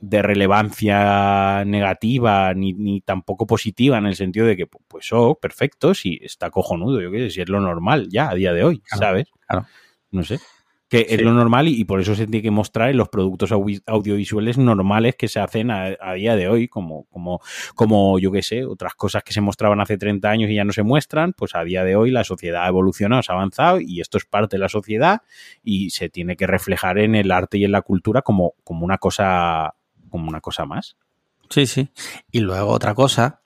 relevancia negativa ni, tampoco positiva en el sentido de que, pues, oh, perfecto, si está cojonudo, yo qué sé, si es lo normal ya a día de hoy, ¿sabes? Claro. No sé que es lo normal y, por eso se tiene que mostrar en los productos audiovisuales normales que se hacen a, día de hoy, como, como, como yo qué sé, otras cosas que se mostraban hace 30 años y ya no se muestran, pues a día de hoy la sociedad ha evolucionado, se ha avanzado y esto es parte de la sociedad y se tiene que reflejar en el arte y en la cultura como, como una cosa, como una cosa más. Sí, sí. Y luego otra cosa,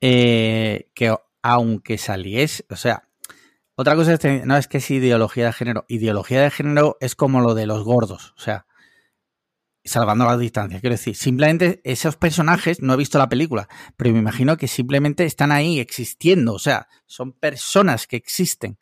eh, que aunque saliese, o sea, otra cosa es, no es que es ideología de género. Ideología de género es como lo de los gordos. O sea, salvando las distancias. Quiero decir, simplemente esos personajes, no he visto la película, pero me imagino que simplemente están ahí existiendo. O sea, son personas que existen.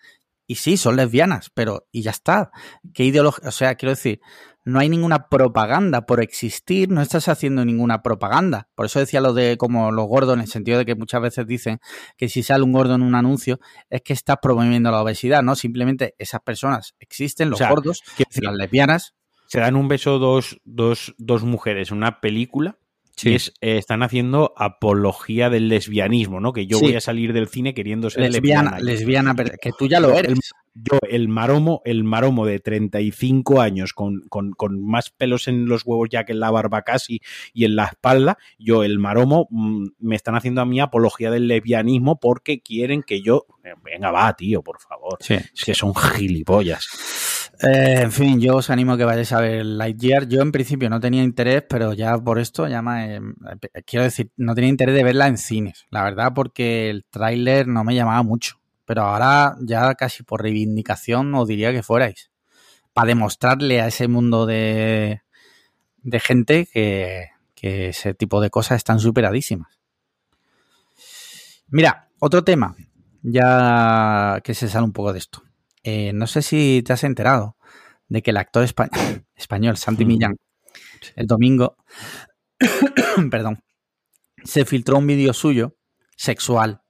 Y sí, son lesbianas, pero y ya está. ¿Qué ideología? O sea, quiero decir, no hay ninguna propaganda por existir, no estás haciendo ninguna propaganda. Por eso decía lo de como los gordos, en el sentido de que muchas veces dicen que si sale un gordo en un anuncio es que estás promoviendo la obesidad, ¿no? Simplemente esas personas existen, los gordos, las lesbianas. Se dan un beso dos, dos, dos mujeres en una película Sí. es, eh, están haciendo apología del lesbianismo, ¿no? Que yo voy a salir del cine queriendo ser lesbiana. Lesbiana, que tú ya lo eres. yo, el maromo, el maromo de 35 años, con, con, con, más pelos en los huevos ya que en la barba casi y en la espalda, yo, el maromo, mm, me están haciendo a mí apología del lesbianismo porque quieren que yo. Eh, venga, va, tío, por favor. Sí, es que son gilipollas. Eh, en fin, yo os animo a que vayáis a ver Lightyear. Yo en principio no tenía interés, pero ya por esto ya me, quiero decir, no tenía interés de verla en cines, la verdad, porque el tráiler no me llamaba mucho. Pero ahora ya casi por reivindicación os diría que fuerais. Para demostrarle a ese mundo de, de gente que, que ese tipo de cosas están superadísimas. Mira, otro tema, ya que se sale un poco de esto. Eh, no sé si te has enterado de que el actor español, Santi Millán, el domingo, perdón, se filtró un vídeo suyo sexual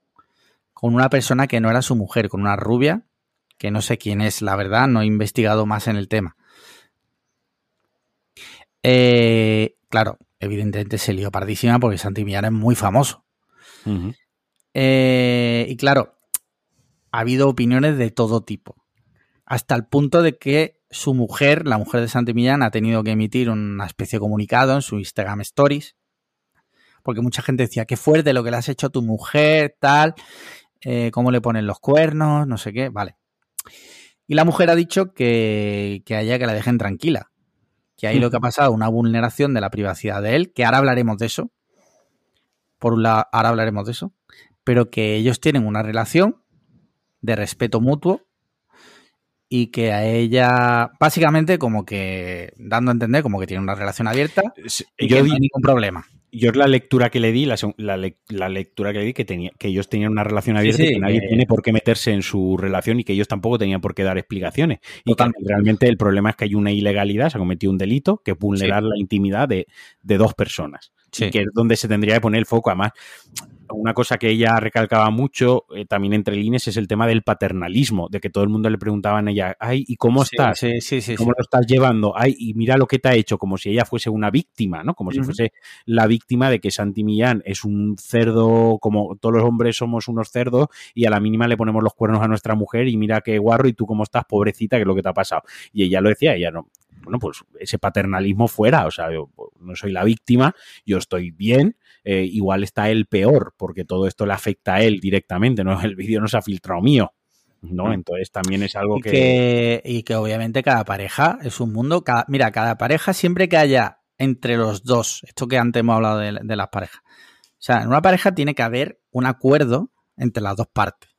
con una persona que no era su mujer, con una rubia, que no sé quién es, la verdad, no he investigado más en el tema. Eh, claro, evidentemente se lió pardísima porque Santi Millán es muy famoso. Eh, y claro, ha habido opiniones de todo tipo hasta el punto de que su mujer, la mujer de Santi Millán, ha tenido que emitir una especie de comunicado en su Instagram Stories, porque mucha gente decía, qué fuerte lo que le has hecho a tu mujer, tal. eh, cómo le ponen los cuernos, no sé qué, vale. Y la mujer ha dicho que, que a ella que la dejen tranquila. Que ahí lo que ha pasado una vulneración de la privacidad de él, que ahora hablaremos de eso. Por un lado, ahora hablaremos de eso. Pero que ellos tienen una relación de respeto mutuo y que a ella, básicamente, como que dando a entender como que tiene una relación abierta y yo que di- no hay ningún problema. yo es la lectura que le di, la, la la lectura que le di, que, tenía, que ellos tenían una relación abierta sí, y que nadie que- tiene por qué meterse en su relación y que ellos tampoco tenían por qué dar explicaciones. Y que realmente el problema es que hay una ilegalidad, se ha cometido un delito, que es vulnerar la intimidad de, de dos personas. Sí. Que es donde se tendría que poner el foco. Además, una cosa que ella recalcaba mucho, eh, también entre líneas, es el tema del paternalismo, de que todo el mundo le preguntaban a ella, ay, ¿y cómo estás? Sí, sí, sí. ¿Cómo lo estás llevando? Ay, y mira lo que te ha hecho, como si ella fuese una víctima, ¿no? Como si fuese la víctima de que Santi Millán es un cerdo, como todos los hombres somos unos cerdos, y a la mínima le ponemos los cuernos a nuestra mujer y mira qué guarro, y tú cómo estás, pobrecita, que es lo que te ha pasado. Y ella lo decía, ella no. Bueno, pues ese paternalismo fuera, o sea, yo pues, no soy la víctima, yo estoy bien, eh, igual está él peor, porque todo esto le afecta a él directamente, ¿no? El vídeo no se ha filtrado mío, ¿no? Mm. Entonces también es algo Y que, y que obviamente cada pareja es un mundo. Cada, mira, cada pareja siempre que haya entre los dos, esto que antes hemos hablado de, de las parejas. O sea, en una pareja tiene que haber un acuerdo entre las dos partes.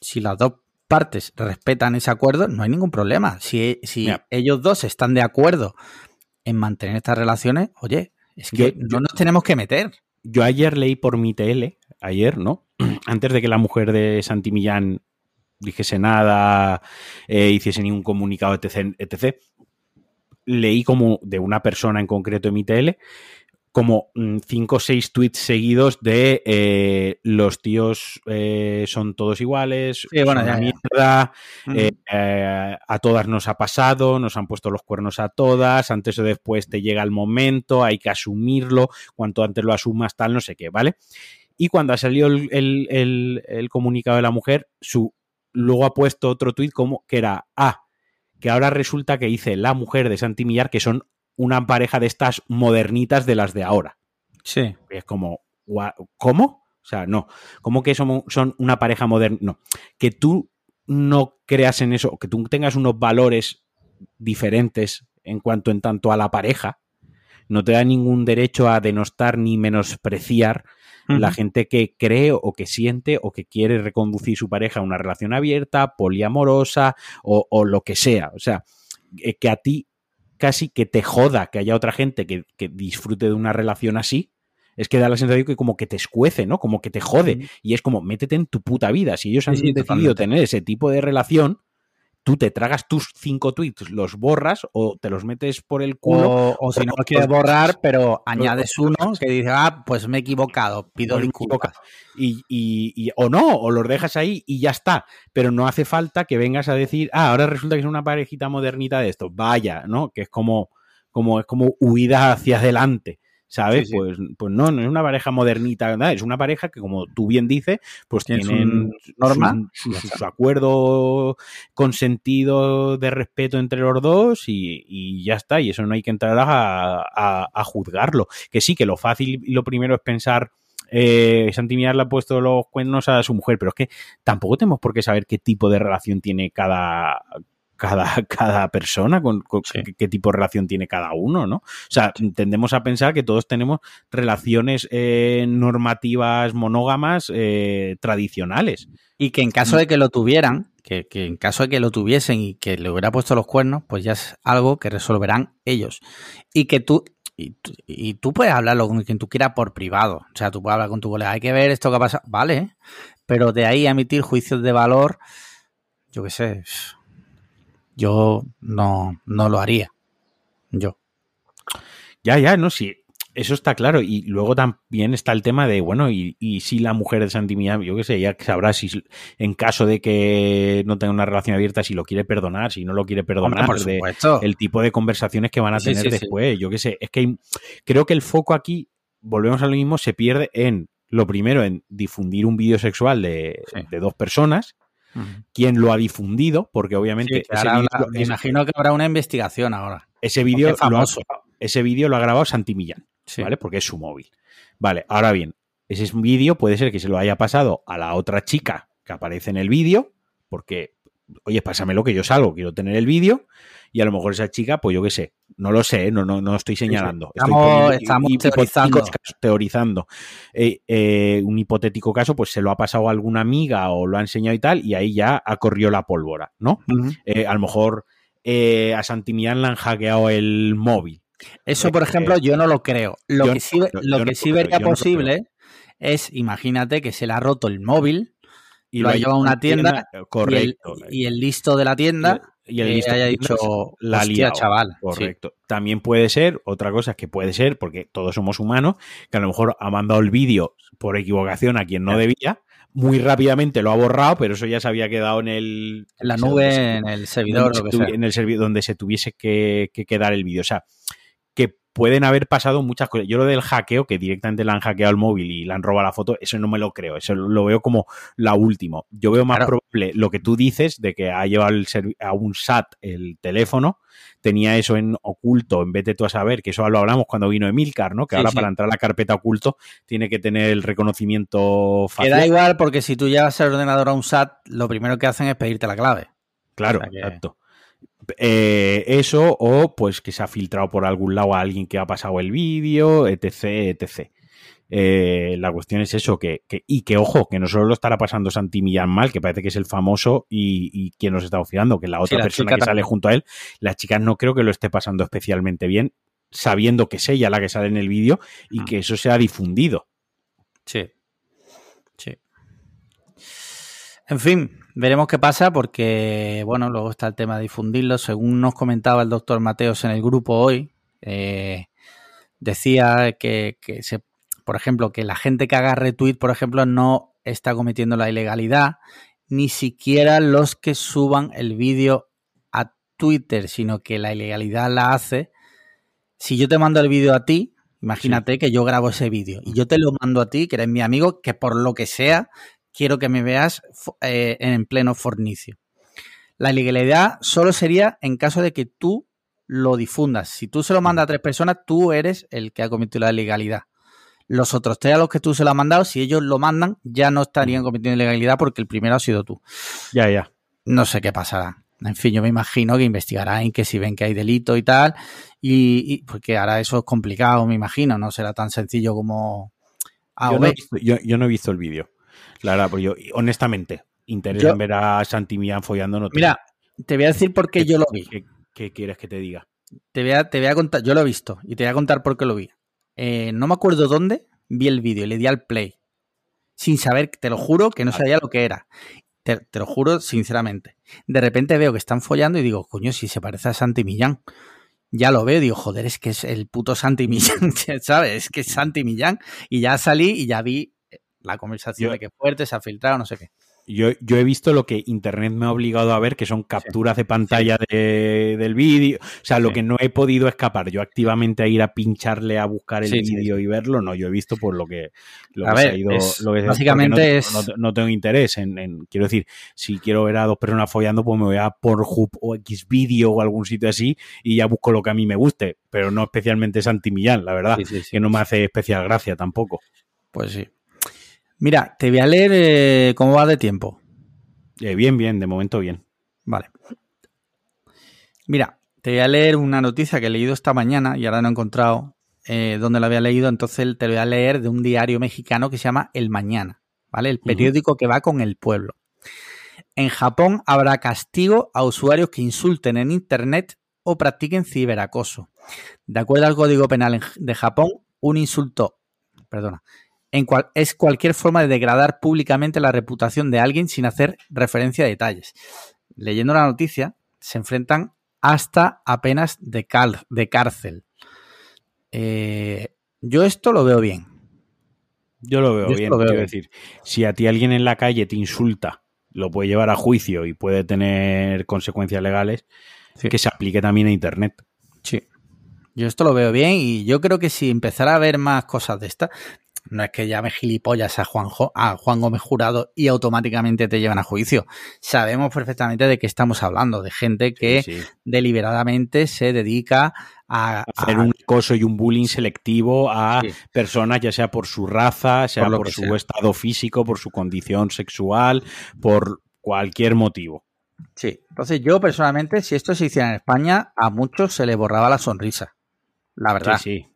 Si las dos partes respetan ese acuerdo, no hay ningún problema. Si, si ellos dos están de acuerdo en mantener estas relaciones, oye, es que Yo- no yo- nos tenemos que meter. Yo ayer leí por mi TL, ayer, ¿no? Antes de que la mujer de Santi Millán dijese nada, eh, hiciese ningún comunicado, etc, etc. Leí como de una persona en concreto en mi TL, como mm, cinco o seis tweets seguidos de eh, los tíos eh, son todos iguales, Sí, bueno, una mierda, eh, eh, a todas nos ha pasado, nos han puesto los cuernos a todas, antes o después te llega el momento, hay que asumirlo, cuanto antes lo asumas, tal, no sé qué, ¿vale? Y cuando ha salido el, el- el- el comunicado de la mujer, su, luego ha puesto otro tuit como que era, ah, que ahora resulta que dice la mujer de Santi Millar que son una pareja de estas modernitas de las de ahora. Sí. Es como, ¿cómo? O sea, no. ¿Cómo que somos, son una pareja moderna? No. Que tú no creas en eso, que tú tengas unos valores diferentes en cuanto en tanto a la pareja, no te da ningún derecho a denostar ni menospreciar la gente que cree o que siente o que quiere reconducir su pareja a una relación abierta, poliamorosa o, o lo que sea. O sea, eh, que a ti casi que te joda que haya otra gente que, que disfrute de una relación así, es que da la sensación que como que te escuece, ¿no? Como que te jode. Y es como, métete en tu puta vida. Si ellos han sí, decidido totalmente. tener ese tipo de relación, tú te tragas tus cinco tweets, los borras o te los metes por el culo. O, o si no lo quieres borrar, pero añades uno que dice, ah, pues me he equivocado, pido disculpas. y, y- y- o no, o los dejas ahí y ya está. Pero no hace falta que vengas a decir, ah, ahora resulta que es una parejita modernita de esto. Vaya, ¿no? Que es como, como, es como huida hacia adelante. ¿Sabes? Sí, sí. Pues, pues no, no es una pareja modernita, es una pareja que, como tú bien dices, pues tienen un norma, su, su- de respeto entre los dos y, y ya está. Y eso no hay que entrar a, a- a juzgarlo. Que sí, que lo fácil y lo primero es pensar, eh, Santi Millar le ha puesto los cuernos a su mujer, pero es que tampoco tenemos por qué saber qué tipo de relación tiene cada, cada, cada persona, con, con Sí. qué, qué tipo de relación tiene cada uno, ¿no? O sea, tendemos a pensar que todos tenemos relaciones eh, normativas monógamas eh, tradicionales. Y que en caso de que lo tuvieran, que, que en caso de que lo tuviesen y que le hubiera puesto los cuernos, pues ya es algo que resolverán ellos. Y que tú, y, tú- y tú puedes hablarlo con quien tú quieras por privado. O sea, tú puedes hablar con tu colega, hay que ver esto que ha pasado, vale, pero de ahí a emitir juicios de valor, yo qué sé, yo no, no lo haría. Yo. Ya, ya, no, sí. Eso está claro. Y luego también está el tema de, bueno, y, y si la mujer de Santi Millán, yo qué sé, ya sabrá si en caso de que no tenga una relación abierta, si lo quiere perdonar, si no lo quiere perdonar, Hombre, por de- el tipo de conversaciones que van a Sí, tener sí, sí. después. Yo qué sé, es que creo que el foco aquí, volvemos a lo mismo, se pierde en, lo primero, en difundir un vídeo sexual de, de dos personas, Quién lo ha difundido, porque obviamente Sí, ese me imagino que habrá una investigación ahora. ese vídeo lo ha- ese vídeo lo ha grabado Santi Millán. Sí. ¿vale? Porque es su móvil. Vale, ahora bien, ese vídeo puede ser que se lo haya pasado a la otra chica que aparece en el vídeo, porque, oye, pásamelo que yo salgo, quiero tener el vídeo, y a lo mejor esa chica, pues yo qué sé, no lo sé, no, no, no estoy señalando. Estamos, estamos teorizando. teorizando. Eh, eh, un hipotético caso, pues se lo ha pasado a alguna amiga o lo ha enseñado y tal, y ahí ya ha corrido la pólvora, ¿no? Eh, a lo mejor a Santimian le han hackeado el móvil. Eso, por ejemplo, yo no lo creo. Lo que sí, lo que sí vería posible es, imagínate que se le ha roto el móvil y lo, ha llevado a una tienda, correcto. Y, el, listo de la tienda y el haya dicho la hostia, chaval. Correcto. También puede ser, otra cosa es que puede ser, porque todos somos humanos, que a lo mejor ha mandado el vídeo por equivocación a quien no debía, muy rápidamente lo ha borrado, pero eso ya se había quedado en el... En la nube, en el servidor. En el servidor donde se tuviese que, que quedar el vídeo. O sea, pueden haber pasado muchas cosas. Yo lo del hackeo, que directamente le han hackeado el móvil y le han robado la foto, eso no me lo creo. Eso lo veo como la última. Yo veo más probable lo que tú dices de que ha llevado a un SAT el teléfono, tenía eso en oculto, en vez de tú a saber, que eso lo hablamos cuando vino Emilcar, ¿no? Que ahora para entrar a la carpeta oculto tiene que tener el reconocimiento facial. Queda igual porque si tú llevas el ordenador a un SAT, lo primero que hacen es pedirte la clave. Claro, exacto. Eh, eso o pues que se ha filtrado por algún lado a alguien que ha pasado el vídeo, etc, etc. Eh, la cuestión es eso, que, y que ojo, que no solo lo estará pasando Santi Millán mal, que parece que es el famoso y, quien nos está fijando, que la otra persona que sale junto a él, la chica no creo que lo esté pasando especialmente bien, sabiendo que es ella la que sale en el vídeo y mm. que eso se ha difundido. Sí. En fin, veremos qué pasa porque, bueno, luego está el tema de difundirlo. Según nos comentaba el doctor Mateos en el grupo hoy, eh, decía que, se, por ejemplo, que la gente que haga retweet, por ejemplo, no está cometiendo la ilegalidad, ni siquiera los que suban el vídeo a Twitter, sino que la ilegalidad la hace. Si yo te mando el vídeo a ti, imagínate que yo grabo ese vídeo y yo te lo mando a ti, que eres mi amigo, que por lo que sea quiero que me veas eh, en pleno fornicio. La ilegalidad solo sería en caso de que tú lo difundas. Si tú se lo mandas a tres personas, tú eres el que ha cometido la ilegalidad. Los otros tres a los que tú se lo has mandado, si ellos lo mandan, ya no estarían cometiendo ilegalidad porque el primero ha sido tú. Ya, ya. No sé qué pasará. En fin, yo me imagino que investigarán que si ven que hay delito y tal, y, porque ahora eso es complicado, me imagino, no será tan sencillo como... yo no he visto el vídeo. Claro, pues yo, honestamente, interés en ver a Santi Millán follando no Mira, te voy a decir por qué yo lo vi. ¿Qué, quieres que te diga? Te voy, a, te voy a contar, yo lo he visto y te voy a contar por qué lo vi. Eh, no me acuerdo dónde vi el vídeo y le di al play. Sin saber, te lo juro que no sabía lo que era. Te, lo juro sinceramente. De repente veo que están follando y digo, coño, si se parece a Santi Millán. Ya lo veo, digo, joder, es que es el puto Santi Millán, ¿sabes? Es que es Santi Millán. Y ya salí y ya vi la conversación de que fuerte, se ha filtrado, no sé qué. Yo, yo, he visto lo que Internet me ha obligado a ver, que son capturas de pantalla del vídeo. O sea, lo que no he podido escapar. Yo activamente a ir a pincharle a buscar el vídeo y verlo, no. Yo he visto por lo que, lo que se ha ido. básicamente es. No, tengo interés en, Quiero decir, si quiero ver a dos personas follando, pues me voy a Pornhub o X vídeo o algún sitio así y ya busco lo que a mí me guste. Pero no especialmente Santi Millán, la verdad. Que no me hace especial gracia tampoco. Pues sí. Mira, te voy a leer eh, cómo va de tiempo. Eh, bien, bien, de momento bien. Vale. Mira, te voy a leer una noticia que he leído esta mañana y ahora no he encontrado eh, dónde la había leído, entonces te voy a leer de un diario mexicano que se llama El Mañana, ¿vale? El periódico que va con el pueblo. En Japón habrá castigo a usuarios que insulten en Internet o practiquen ciberacoso. De acuerdo al Código Penal de Japón, un insulto, perdona, es cualquier forma de degradar públicamente la reputación de alguien sin hacer referencia a detalles. Leyendo la noticia, se enfrentan hasta apenas de, de cárcel. Eh, yo esto lo veo bien. Yo lo veo bien, quiero decir. Si a ti alguien en la calle te insulta, lo puede llevar a juicio y puede tener consecuencias legales, que se aplique también a Internet. Sí. Yo esto lo veo bien y yo creo que si empezara a ver más cosas de estas, no es que llame gilipollas a, Juanjo, a Juan Gómez Jurado y automáticamente te llevan a juicio. Sabemos perfectamente de qué estamos hablando, de gente que deliberadamente se dedica a, hacer un acoso y un bullying selectivo a personas, ya sea por su raza, sea por, su estado físico, por su condición sexual, por cualquier motivo. Sí, entonces yo personalmente, si esto se hiciera en España, a muchos se le borraba la sonrisa. La verdad. Sí,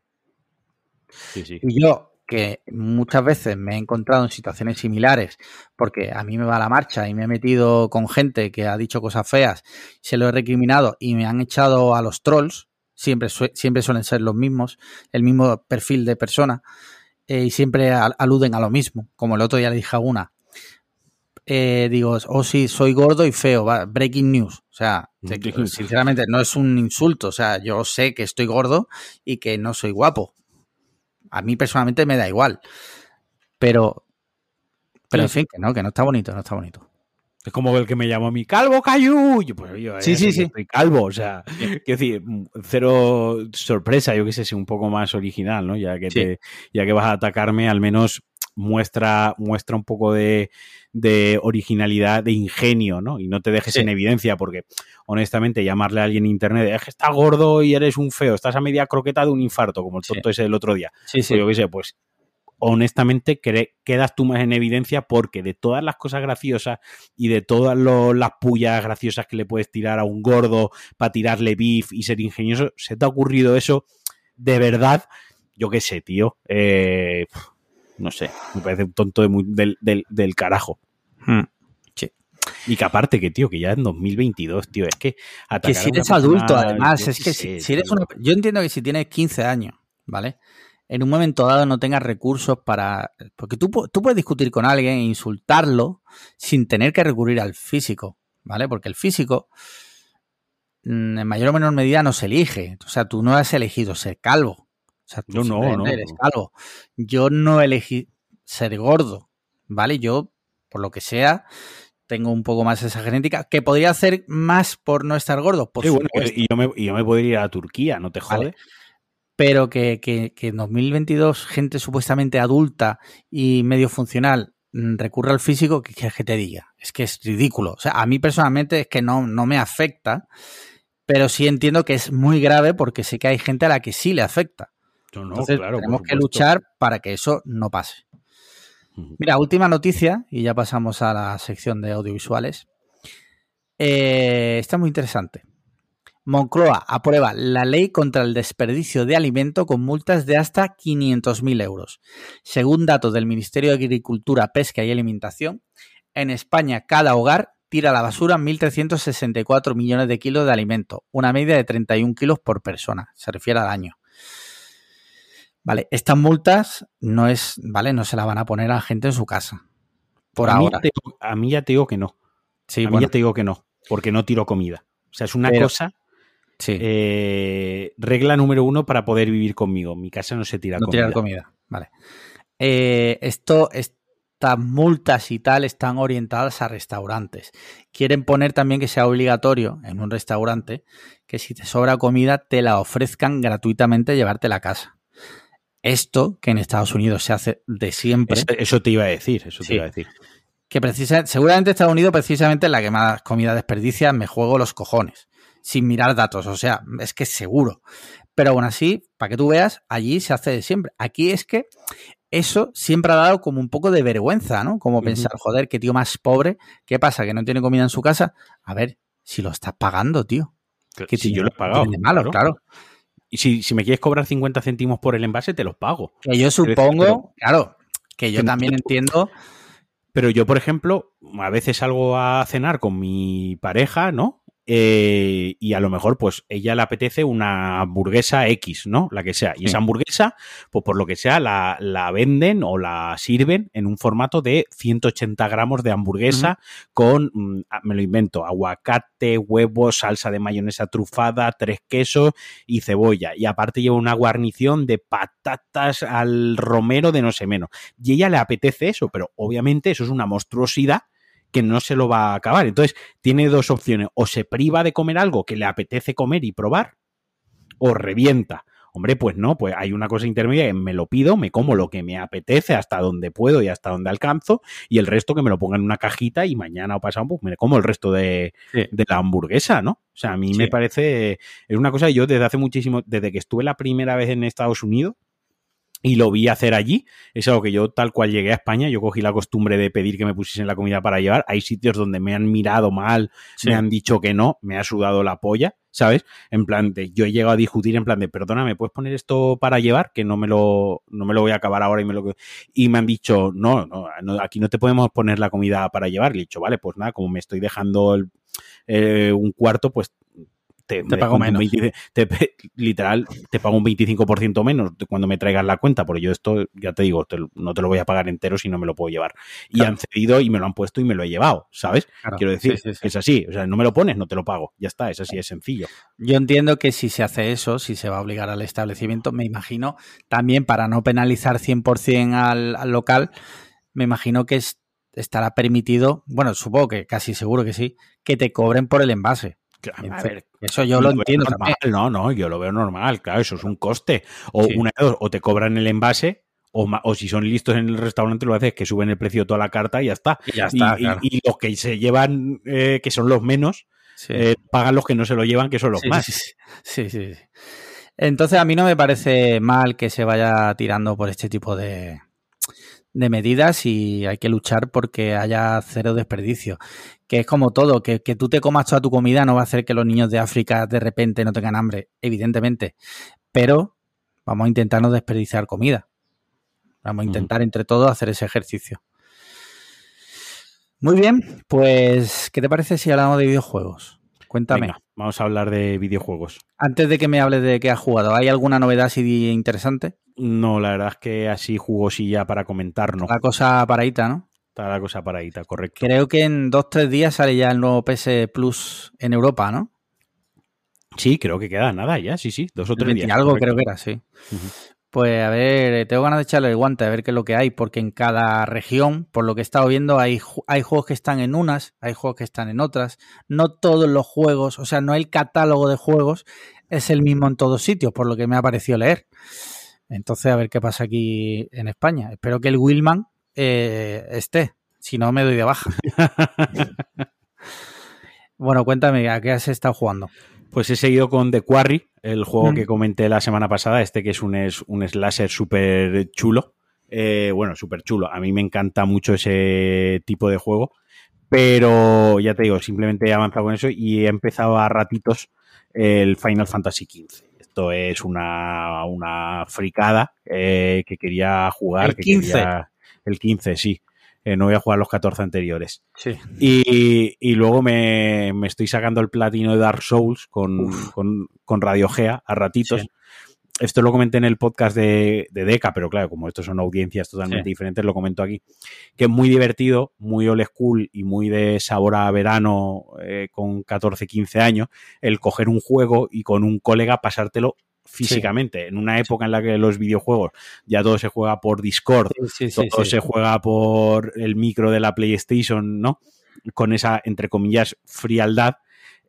sí. sí, Y yo, que muchas veces me he encontrado en situaciones similares, porque a mí me va la marcha y me he metido con gente que ha dicho cosas feas, se lo he recriminado y me han echado a los trolls, siempre, siempre suelen ser los mismos, el mismo perfil de persona, eh, y siempre aluden a lo mismo. Como el otro día le dije a una, eh, digo, oh sí, soy gordo y feo, breaking news. O sea, sinceramente no es un insulto, o sea, yo sé que estoy gordo y que no soy guapo. A mí personalmente me da igual. Pero, pero en fin, que no, que no está bonito, no está bonito. Es como el que me llamó a mí, calvo Cayu. pues yo, sí, sí, sí. Estoy calvo, o sea, quiero decir, cero sorpresa, yo que sé, si un poco más original, ¿no? Ya que, te, ya que vas a atacarme, al menos muestra, muestra un poco de, originalidad, de ingenio, ¿no? Y no te dejes en evidencia, porque honestamente llamarle a alguien en internet, es que está gordo y eres un feo, estás a media croqueta de un infarto, como el tonto ese del otro día. Sí, sí. Pues yo qué sé, pues honestamente quedas tú más en evidencia porque de todas las cosas graciosas y de todas las pullas graciosas que le puedes tirar a un gordo para tirarle beef y ser ingenioso, se te ha ocurrido eso de verdad, yo qué sé, tío. Eh, no sé, me parece un tonto del, carajo. Hmm, y que aparte que, tío, que ya en 2022, tío, es que... Que si eres adulto, además, es que si, eres una... Yo entiendo que si tienes 15 años, ¿vale? En un momento dado no tengas recursos para... Porque tú, tú puedes discutir con alguien e insultarlo sin tener que recurrir al físico, ¿vale? Porque el físico mm, en mayor o menor medida no se elige. O sea, tú no has elegido ser calvo. Sea, tú no, no, eres calvo. Yo no elegí ser gordo, ¿vale? Yo, por lo que sea, tengo un poco más esa genética, que podría hacer más por no estar gordo. Por y, yo me, yo me, podría ir a Turquía, ¿no te jode? Pero que, que, que, en 2022 gente supuestamente adulta y medio funcional mm, recurra al físico, que, que te diga? Es que es ridículo. O sea, a mí personalmente es que no, no me afecta, pero sí entiendo que es muy grave porque sé que hay gente a la que sí le afecta. Entonces, tenemos que luchar para que eso no pase. Mira, última noticia, y ya pasamos a la sección de audiovisuales. Eh, está muy interesante. Moncloa aprueba la ley contra el desperdicio de alimento con multas de hasta 500.000 euros. Según datos del Ministerio de Agricultura, Pesca y Alimentación, en España cada hogar tira a la basura 1.364 millones de kilos de alimento, una media de 31 kilos por persona, se refiere al año. Vale, estas multas no es, vale, no se la van a poner a gente en su casa. Por ahora. a mí ya te digo que no. Sí, a mí ya te digo que no, porque no tiro comida. O sea, es una cosa. Sí. Eh, regla número uno para poder vivir conmigo. Mi casa no se tira no comida. comida. Vale. Eh, esto, estas multas y tal están orientadas a restaurantes. Quieren poner también que sea obligatorio en un restaurante que si te sobra comida te la ofrezcan gratuitamente llevarte a la casa. Esto, que en Estados Unidos se hace de siempre. Eso, te iba a decir, eso te iba a decir. Que precisamente, seguramente Estados Unidos, precisamente la que más comida desperdicia, me juego los cojones. Sin mirar datos. O sea, es que es seguro. Pero aún así, para que tú veas, allí se hace de siempre. Aquí es que eso siempre ha dado como un poco de vergüenza, ¿no? Como pensar, joder, qué tío más pobre. ¿Qué pasa? ¿Que no tiene comida en su casa? A ver, si lo estás pagando, tío. Que si yo lo he pagado. malo, claro. Y si, me quieres cobrar 50 céntimos por el envase, te los pago. Que yo supongo, claro, que yo también entiendo. Pero yo, por ejemplo, a veces salgo a cenar con mi pareja, ¿no? Eh, y a lo mejor, pues, ella le apetece una hamburguesa X, ¿no? La que sea. Y esa hamburguesa, pues por lo que sea, la, venden o la sirven en un formato de 180 gramos de hamburguesa con, mm, ah, me lo invento, aguacate, huevos, salsa de mayonesa trufada, tres quesos y cebolla. Y aparte lleva una guarnición de patatas al romero de no sé menos. Y ella le apetece eso, pero obviamente eso es una monstruosidad que no se lo va a acabar. Entonces, tiene dos opciones. O se priva de comer algo que le apetece comer y probar, o revienta. Hombre, pues no, pues hay una cosa intermedia me lo pido, me como lo que me apetece hasta donde puedo y hasta donde alcanzo, y el resto que me lo ponga en una cajita y mañana o pasado, pues me como el resto de, la hamburguesa, ¿no? O sea, a mí me parece, es una cosa que yo desde hace muchísimo, desde que estuve la primera vez en Estados Unidos, y lo vi hacer allí. Es algo que yo, tal cual llegué a España, yo cogí la costumbre de pedir que me pusiesen la comida para llevar. Hay sitios donde me han mirado mal, me han dicho que no, me ha sudado la polla, ¿sabes? En plan de, yo he llegado a discutir en plan de, perdona, ¿me puedes poner esto para llevar? Que no me lo, no me lo voy a acabar ahora y me lo... Y me han dicho, no, no, aquí no te podemos poner la comida para llevar. Le he dicho, vale, pues nada, como me estoy dejando eh, un cuarto, pues te, pago menos. literal, te pago un 25% menos cuando me traigas la cuenta, porque yo esto, ya te digo, no te lo voy a pagar entero si no me lo puedo llevar. Y han cedido y me lo han puesto y me lo he llevado, ¿sabes? Quiero decir, es así, o sea, no me lo pones, no te lo pago, ya está, es así, es sencillo. Yo entiendo que si se hace eso, si se va a obligar al establecimiento, me imagino, también para no penalizar 100% al, al local, me imagino que estará permitido, bueno, supongo que casi seguro que sí, que te cobren por el envase. A ver, eso yo lo, entiendo No, no, yo lo veo normal, claro, eso es un coste. O, una, o te cobran el envase, o, o, si son listos en el restaurante, lo haces que suben el precio de toda la carta y ya está. Y, ya está, y, los que se llevan, eh, que son los menos, eh, pagan los que no se lo llevan, que son los más. Sí, sí, sí. Entonces a mí no me parece mal que se vaya tirando por este tipo de, de medidas y hay que luchar porque haya cero desperdicio. Que es como todo, que, tú te comas toda tu comida no va a hacer que los niños de África de repente no tengan hambre, evidentemente. Pero vamos a intentar no desperdiciar comida. Vamos a intentar entre todos hacer ese ejercicio. Muy bien, pues, ¿qué te parece si hablamos de videojuegos? Cuéntame. vamos a hablar de videojuegos. Antes de que me hables de qué has jugado, ¿hay alguna novedad así interesante? No, la verdad es que así jugosilla para comentar, ¿no? La cosa paradita, ¿no? Está la cosa paradita, correcto. Creo que en dos, tres días sale ya el nuevo PS Plus en Europa, ¿no? Sí, creo que queda nada ya, sí, sí, dos o tres días. Algo creo que era, sí. Pues a ver, tengo ganas de echarle el guante a ver qué es lo que hay, porque en cada región, por lo que he estado viendo, hay, hay juegos que están en unas, hay juegos que están en otras. No todos los juegos, o sea, no el catálogo de juegos es el mismo en todos sitios, por lo que me ha parecido leer. Entonces, a ver qué pasa aquí en España. Espero que el Willman eh, esté, si no me doy de baja. bueno, cuéntame, ¿a qué has estado jugando? Pues he seguido con The Quarry, el juego que comenté la semana pasada, este que es un, es, un slasher súper chulo. Eh, bueno, súper chulo. A mí me encanta mucho ese tipo de juego. Pero ya te digo, simplemente he avanzado con eso y he empezado a ratitos el Final Fantasy XV. Esto es una, una fricada eh, que quería jugar. El 15. el 15, sí. Eh, no voy a jugar los 14 anteriores. Sí. Y, luego me, estoy sacando el platino de Dark Souls con, con, Radio Gea a ratitos. Esto lo comenté en el podcast de, de Deca, pero claro, como estos son audiencias totalmente diferentes, lo comento aquí. Que es muy divertido, muy old school y muy de sabor a verano eh, con 14, 15 años, el coger un juego y con un colega pasártelo físicamente. En una época en la que los videojuegos ya todo se juega por Discord, todo se juega por el micro de la PlayStation, ¿no? Con esa, entre comillas, frialdad,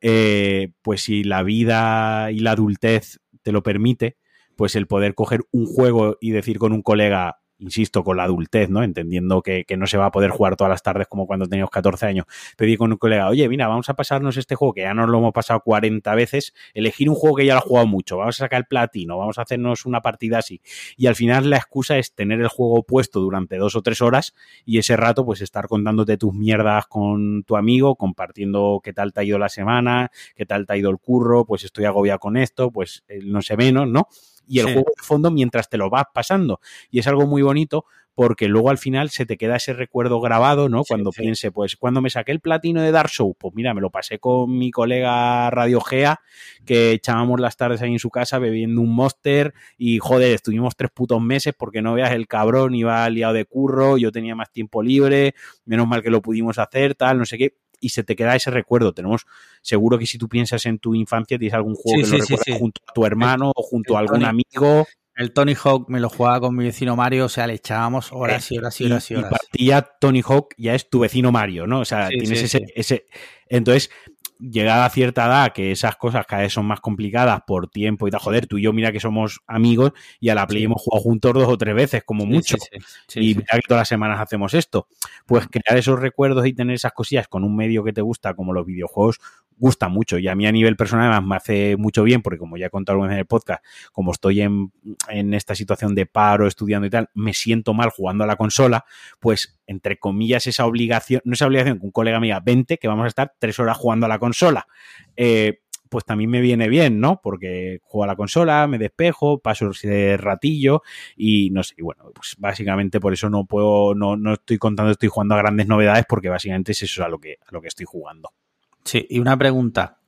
eh, pues si la vida y la adultez te lo permite, pues el poder coger un juego y decir con un colega, insisto, con la adultez, ¿no? Entendiendo que, no se va a poder jugar todas las tardes como cuando teníamos 14 años. Pedí con un colega, oye, mira, vamos a pasarnos este juego que ya nos lo hemos pasado 40 veces, elegir un juego que ya lo ha jugado mucho, vamos a sacar el platino, vamos a hacernos una partida así. Y al final la excusa es tener el juego puesto durante dos o tres horas y ese rato pues estar contándote tus mierdas con tu amigo, compartiendo qué tal te ha ido la semana, qué tal te ha ido el curro, pues estoy agobiado con esto, pues eh, no sé menos, ¿no? Y el juego de fondo mientras te lo vas pasando. Y es algo muy bonito porque luego al final se te queda ese recuerdo grabado, ¿no? cuando piense, pues cuando me saqué el platino de Dark Souls, pues mira, me lo pasé con mi colega Radio Gea, que echábamos las tardes ahí en su casa bebiendo un Monster y joder, estuvimos tres putos meses porque no veas el cabrón, iba liado de curro, yo tenía más tiempo libre, menos mal que lo pudimos hacer, tal, no sé qué y se te queda ese recuerdo. Tenemos, seguro que si tú piensas en tu infancia, tienes algún juego que lo recuerdas junto a tu hermano o junto a algún amigo. El Tony Hawk me lo jugaba con mi vecino Mario, o sea, le echábamos horas y horas y horas y horas. Y, Tony Hawk ya es tu vecino Mario, ¿no? O sea, tienes ese, ese. Entonces, llegada a cierta edad, que esas cosas cada vez son más complicadas por tiempo y tal, joder, tú y yo mira que somos amigos y a la Play hemos jugado juntos dos o tres veces, como mucho. y mira que todas las semanas hacemos esto. Pues crear esos recuerdos y tener esas cosillas con un medio que te gusta, como los videojuegos, gusta mucho. Y a mí a nivel personal me hace mucho bien, porque como ya he contado en el podcast, como estoy en, en esta situación de paro, estudiando y tal, me siento mal jugando a la consola, pues entre comillas esa obligación, no esa obligación que un colega me diga, vente, que vamos a estar tres horas jugando a la consola. Eh, pues también me viene bien, ¿no? Porque juego a la consola, me despejo, paso ese ratillo y no sé, y bueno, pues básicamente por eso no puedo, no, no estoy contando, estoy jugando a grandes novedades porque básicamente es eso a lo que, a lo que estoy jugando. Sí, y una pregunta.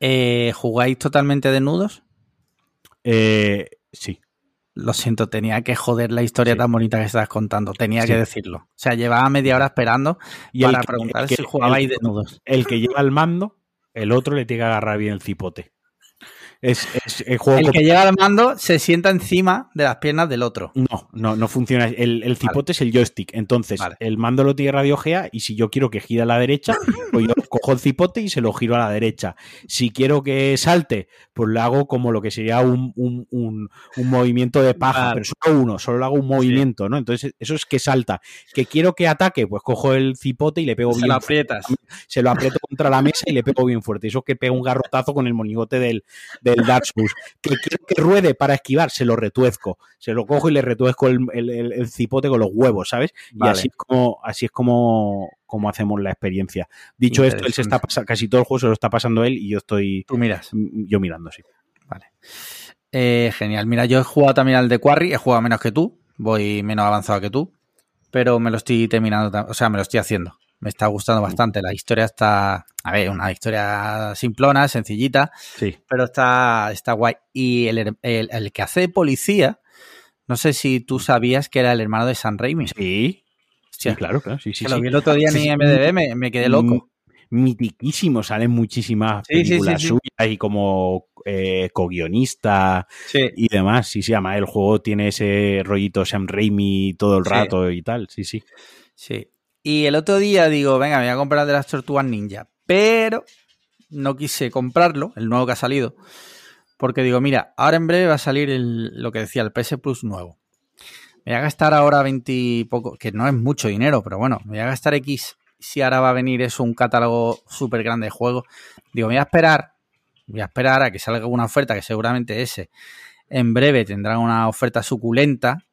Eh, ¿Jugáis totalmente desnudos? Eh, sí. Lo siento, tenía que joder la historia tan bonita que estás contando. Tenía que decirlo. O sea, llevaba media hora esperando y para preguntar si jugabais desnudos. El que lleva el mando, el otro le tiene que agarrar bien el cipote. Es, el, juego el que lleva el mando se sienta encima de las piernas del otro. No, no, no funciona. El, cipote es el joystick. Entonces, el mando lo tiene Radio Gea y si yo quiero que gire a la derecha, pues yo cojo el cipote y se lo giro a la derecha. Si quiero que salte, pues le hago como lo que sería un, movimiento de paja, pero solo uno, solo le hago un movimiento, ¿no? Entonces, eso es que salta. Que quiero que ataque, pues cojo el cipote y le pego se bien. Lo aprietas. Se lo aprieto contra la mesa y le pego bien fuerte. Eso es que pego un garrotazo con el monigote del el Dark Souls. Que quiero que ruede para esquivar, se lo retuezco. Se lo cojo y le retuezco el, cipote con los huevos, ¿sabes? Y así es como, así es como, como hacemos la experiencia. Dicho esto, él se está casi todo el juego se lo está pasando él y yo estoy. Tú miras. Yo mirando, sí. Vale. Eh, genial. Mira, yo he jugado también al de Quarry, he jugado menos que tú, voy menos avanzado que tú, pero me lo estoy terminando, o sea, me lo estoy haciendo me está gustando bastante. La historia está, a ver, una historia simplona, sencillita, sí. pero está, está guay. Y el, el, que hace policía, no sé si tú sabías que era el hermano de San Raimi. Sí, sí claro, claro. Sí, sí, lo vi el otro día en IMDB, me, me quedé loco. Mitiquísimo, salen muchísimas películas suyas y como eh, co-guionista y demás. Sí, sí, además el juego tiene ese rollito Sam Raimi todo el rato y tal, sí, sí. Sí, y el otro día digo, venga, me voy a comprar de las tortugas ninja. Pero no quise comprarlo, el nuevo que ha salido. Porque digo, mira, ahora en breve va a salir lo que decía, el PS Plus nuevo. Me voy a gastar ahora 20 poco, que no es mucho dinero, pero bueno, me voy a gastar X si ahora va a venir eso, un catálogo súper grande de juegos. Digo, me voy a esperar, voy a esperar a que salga una oferta, que seguramente ese en breve tendrá una oferta suculenta.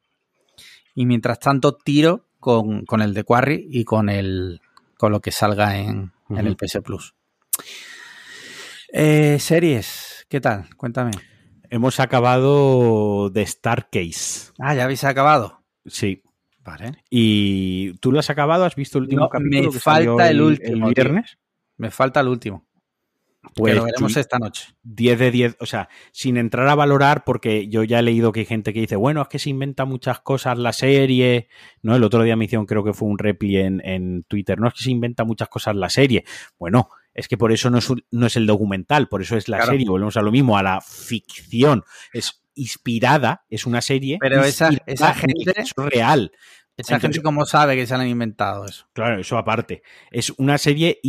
Y mientras tanto tiro con, con, el de Quarry y con el con lo que salga en, en el PS Plus. Eh, series, ¿qué tal? Cuéntame. Hemos acabado de Star Case. Ah, ya habéis acabado. Sí. Vale. ¿Y tú lo has acabado? ¿Has visto el último capítulo? Me falta el, último. ¿El viernes? Me falta el último. Pues lo veremos esta noche. 10 de 10, o sea, sin entrar a valorar, porque yo ya he leído que hay gente que dice, bueno, es que se inventa muchas cosas la serie, ¿no? El otro día me hicieron, creo que fue un repli en, Twitter, no es que se inventa muchas cosas la serie. Bueno, es que por eso no es, no es el documental, por eso es la serie, volvemos a lo mismo, a la ficción. Es inspirada, es una serie. Pero esa, esa gente es real. Esa gente, ¿cómo sabe que se han inventado eso? Claro, eso aparte. Es una serie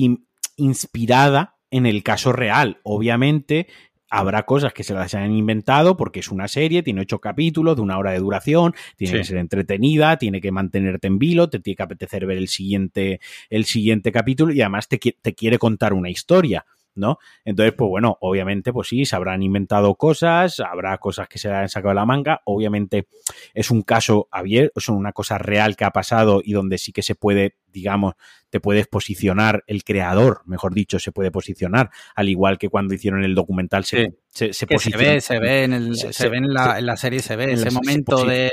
inspirada en el caso real. Obviamente, habrá cosas que se las hayan inventado porque es una serie, tiene ocho capítulos de una hora de duración, tiene que ser entretenida, tiene que mantenerte en vilo, te tiene que apetecer ver el siguiente, el siguiente capítulo y además te, te quiere contar una historia. ¿No? Entonces, pues bueno, obviamente, pues sí, se habrán inventado cosas, habrá cosas que se le han sacado de la manga, obviamente es un caso abierto, es una cosa real que ha pasado y donde sí que se puede, digamos, te puedes posicionar, el creador, mejor dicho, se puede posicionar, al igual que cuando hicieron el documental se, se, se, ve, se ve en, el, se, ve en, la, en la serie, se ve ese momento de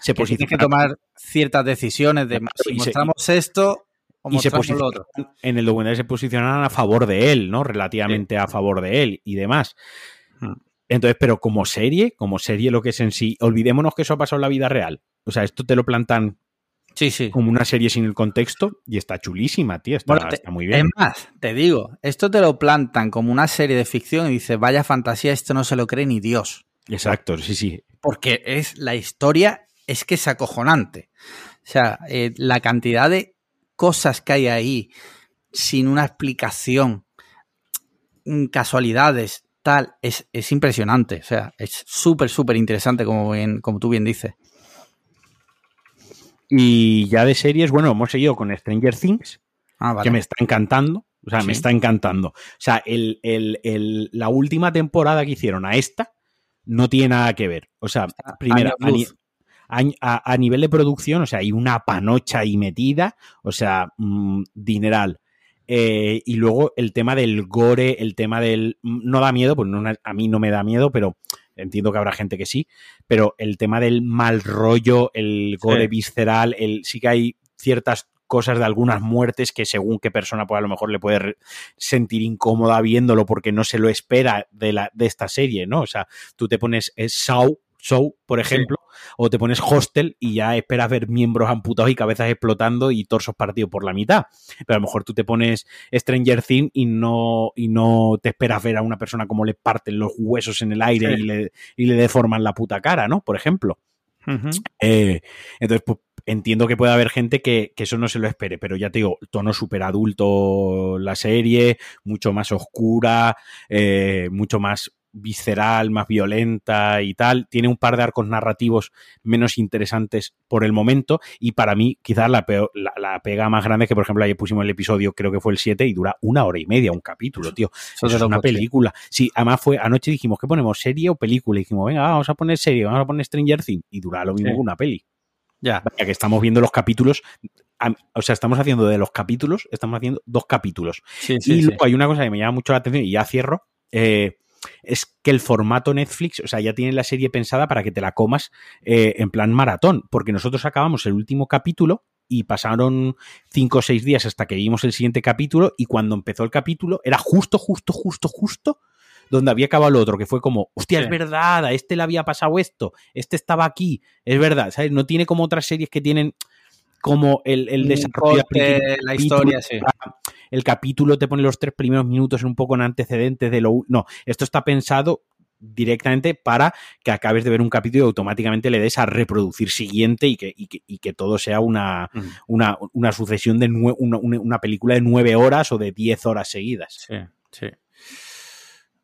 se que tienes que tomar ciertas decisiones de si mostramos esto y se en el documental se posicionan a favor de él, ¿no? Relativamente a favor de él y demás. Hmm. Entonces, pero como serie, como serie lo que es en sí, olvidémonos que eso ha pasado en la vida real. O sea, esto te lo plantan sí, sí. como una serie sin el contexto y está chulísima, tío. Está, muy bien. Es más, te digo, esto te lo plantan como una serie de ficción y dices, vaya fantasía, esto no se lo cree ni Dios. Exacto, sí, sí. Porque es la historia es que es acojonante. O sea, eh, la cantidad de cosas que hay ahí sin una explicación mm, casualidades, tal, es, es impresionante. O sea, es súper, súper interesante, como, bien, como tú bien dices. Y ya de series, bueno, hemos seguido con Stranger Things, Ah, vale. que me está encantando. O sea, Sí. me está encantando. O sea, el, el- el- la última temporada que hicieron a esta no tiene nada que ver. O sea, primero, años a. a- a- a nivel de producción, o sea, hay una panocha ahí metida, o sea, mm, dineral. Eh, y luego el tema del gore, el tema del... mm, No da miedo, pues no, a mí no me da miedo, pero entiendo que habrá gente que sí, pero el tema del mal rollo, el gore Sí. visceral, el, sí que hay ciertas cosas de algunas muertes que según qué persona pues a lo mejor le puede sentir incómoda viéndolo porque no se lo espera de, la, de esta serie, ¿no? O sea, tú te pones eh, Saw, Saw, por ejemplo, o te pones Hostel y ya esperas ver miembros amputados y cabezas explotando y torsos partidos por la mitad. Pero a lo mejor tú te pones Stranger Things y no, y no te esperas ver a una persona como le parten los huesos en el aire Sí. y, le, y le deforman la puta cara, ¿no? Por ejemplo. Eh, entonces, pues entiendo que puede haber gente que, que eso no se lo espere, pero ya te digo, tono súper adulto la serie, mucho más oscura, eh, mucho más visceral, más violenta y tal. Tiene un par de arcos narrativos menos interesantes por el momento y para mí quizás la, peor- la, la pega más grande es que, por ejemplo, ayer pusimos el episodio, creo que fue el 7 y dura una hora y media un capítulo, tío. Eso Eso te es una coche. película. Sí, además fue anoche dijimos, ¿qué ponemos? ¿Serie o película? Y dijimos, venga, vamos a poner serie, vamos a poner Stranger Things. Y dura lo mismo Sí. que una peli. Ya. Vaya, que estamos viendo los capítulos. O sea, estamos haciendo de los capítulos, estamos haciendo dos capítulos. Sí, y sí, sí. luego hay una cosa que me llama mucho la atención y ya cierro. eh, es que el formato Netflix, o sea, ya tiene la serie pensada para que te la comas eh, en plan maratón, porque nosotros acabamos el último capítulo y pasaron cinco o seis días hasta que vimos el siguiente capítulo y cuando empezó el capítulo era justo, justo, justo, justo donde había acabado el otro, que fue como, hostia, es verdad, a este le había pasado esto, este estaba aquí, es verdad, ¿sabes? No tiene como otras series que tienen como el, desarrollo del la historia, sí. El capítulo te pone los tres primeros minutos un poco en antecedentes de lo... No, esto está pensado directamente para que acabes de ver un capítulo y automáticamente le des a reproducir siguiente y que, y que, y que todo sea una, Ujú. una, una sucesión de nue- una, una- una película de nueve horas o de diez horas seguidas. Sí, sí.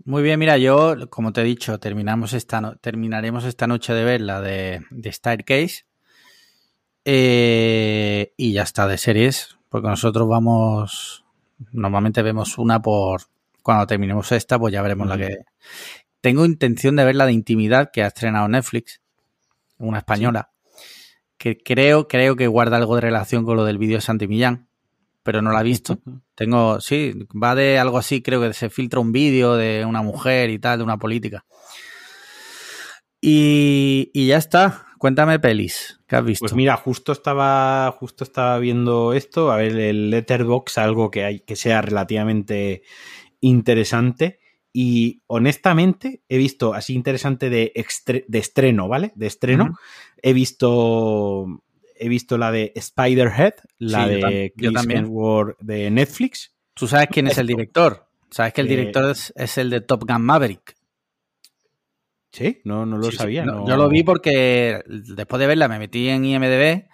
Muy bien, mira, yo, como te he dicho, terminamos esta no- terminaremos esta noche de ver la de, de Staircase. Eh, y ya está de series, porque nosotros vamos, normalmente vemos una por, cuando terminemos esta, pues ya veremos la que... Tengo intención de ver la de Intimidad que ha estrenado Netflix, una española, que creo, creo que guarda algo de relación con lo del vídeo de Santi Millán, pero no la he visto. Tengo, sí, va de algo así, creo que se filtra un vídeo de una mujer y tal, de una política. Y, y ya está. Cuéntame pelis que has visto. Pues mira, justo estaba, justo estaba viendo esto, a ver el Letterbox, algo que hay que sea relativamente interesante. Y honestamente, he visto así interesante de, extre- de estreno, ¿vale? De estreno. He visto. He visto la de Spiderhead, la Sí, de yo Chris. Hemsworth de Netflix. ¿Tú sabes quién es el director? ¿Sabes que el Eh, director es, es el de Top Gun Maverick? Sí, no, no lo Sí, sí. sabía. No, no- Yo lo vi porque después de verla me metí en IMDB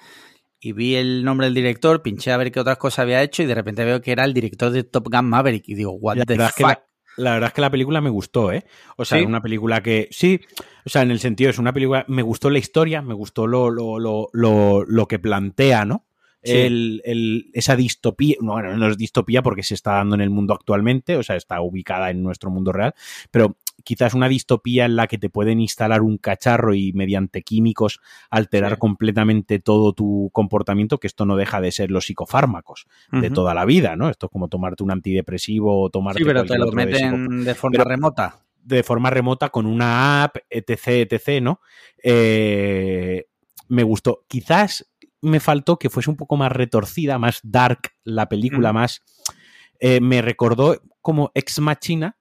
y vi el nombre del director, pinché a ver qué otras cosas había hecho y de repente veo que era el director de Top Gun Maverick y digo, what La the verdad, es que fuck. la, la verdad es que la película me gustó, ¿eh? O sea, ¿Sí? es una película que. Sí, o sea, en el sentido, es una película. Me gustó la historia, me gustó lo, lo, lo, lo, lo que plantea, ¿no? Sí. El, el- esa distopía, no, bueno, no es distopía porque se está dando en el mundo actualmente, o sea, está ubicada en nuestro mundo real, pero quizás una distopía en la que te pueden instalar un cacharro y mediante químicos alterar Sí. completamente todo tu comportamiento, que esto no deja de ser los psicofármacos de toda la vida, ¿no? Esto es como tomarte un antidepresivo o tomarte Sí, pero te lo de meten de forma Pero- remota. de forma remota con una app, etc, etc, ¿no? Eh, me gustó. Quizás me faltó que fuese un poco más retorcida, más dark la película, más... eh, me recordó como Ex Machina,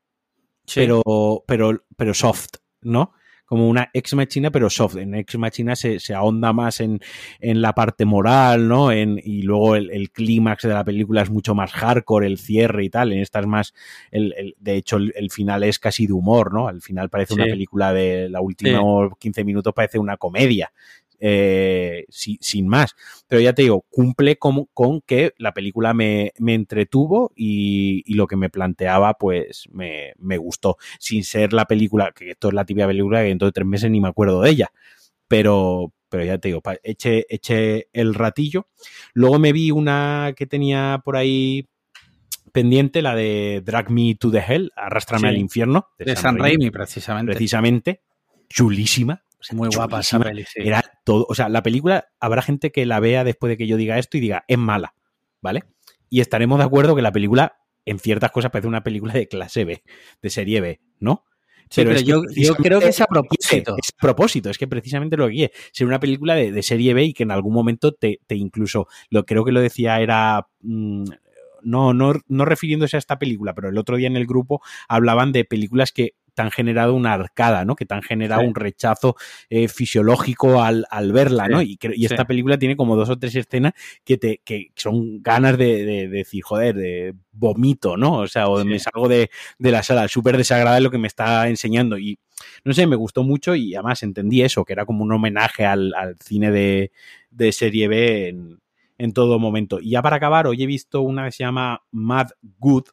Sí. pero, pero, pero soft, ¿no? Como una ex machina, pero soft. En ex machina se, se ahonda más en, en la parte moral, ¿no? En, y luego el, el clímax de la película es mucho más hardcore, el cierre y tal. En esta es más, el, el- de hecho, el, el final es casi de humor, ¿no? Al final parece una Sí. película de la última 15 minutos, parece una comedia. Eh, sin más. Pero ya te digo, cumple con, con que la película me, me entretuvo y, y, lo que me planteaba, pues me, me, gustó. Sin ser la película, que esto es la típica película que dentro de tres meses ni me acuerdo de ella. Pero, pero ya te digo, eché, eché el ratillo. Luego me vi una que tenía por ahí pendiente, la de Drag Me to the Hell, Arrastrame al infierno. De, San, Raimi, precisamente. Precisamente. Chulísima. Muy guapa esa peli, Era todo, o sea, la película, habrá gente que la vea después de que yo diga esto y diga, es mala, ¿vale? Y estaremos de acuerdo que la película, en ciertas cosas, parece una película de clase B, de serie B, ¿no? pero, yo, creo que es a propósito. Es propósito, es que precisamente lo que quiere. Ser una película de, serie B y que en algún momento te, te incluso, lo creo que lo decía era. Mm, no, no, no refiriéndose a esta película, pero el otro día en el grupo hablaban de películas que te han generado una arcada, ¿no? Que te han generado un rechazo eh, fisiológico al, verla, ¿no? Y, y esta película tiene como dos o tres escenas que te que son ganas de, decir, joder, de vomito, ¿no? O sea, o me salgo de, la sala, súper desagradable lo que me está enseñando. Y no sé, me gustó mucho y además entendí eso, que era como un homenaje al, cine de, serie B en, en todo momento. Y ya para acabar, hoy he visto una que se llama Mad Good,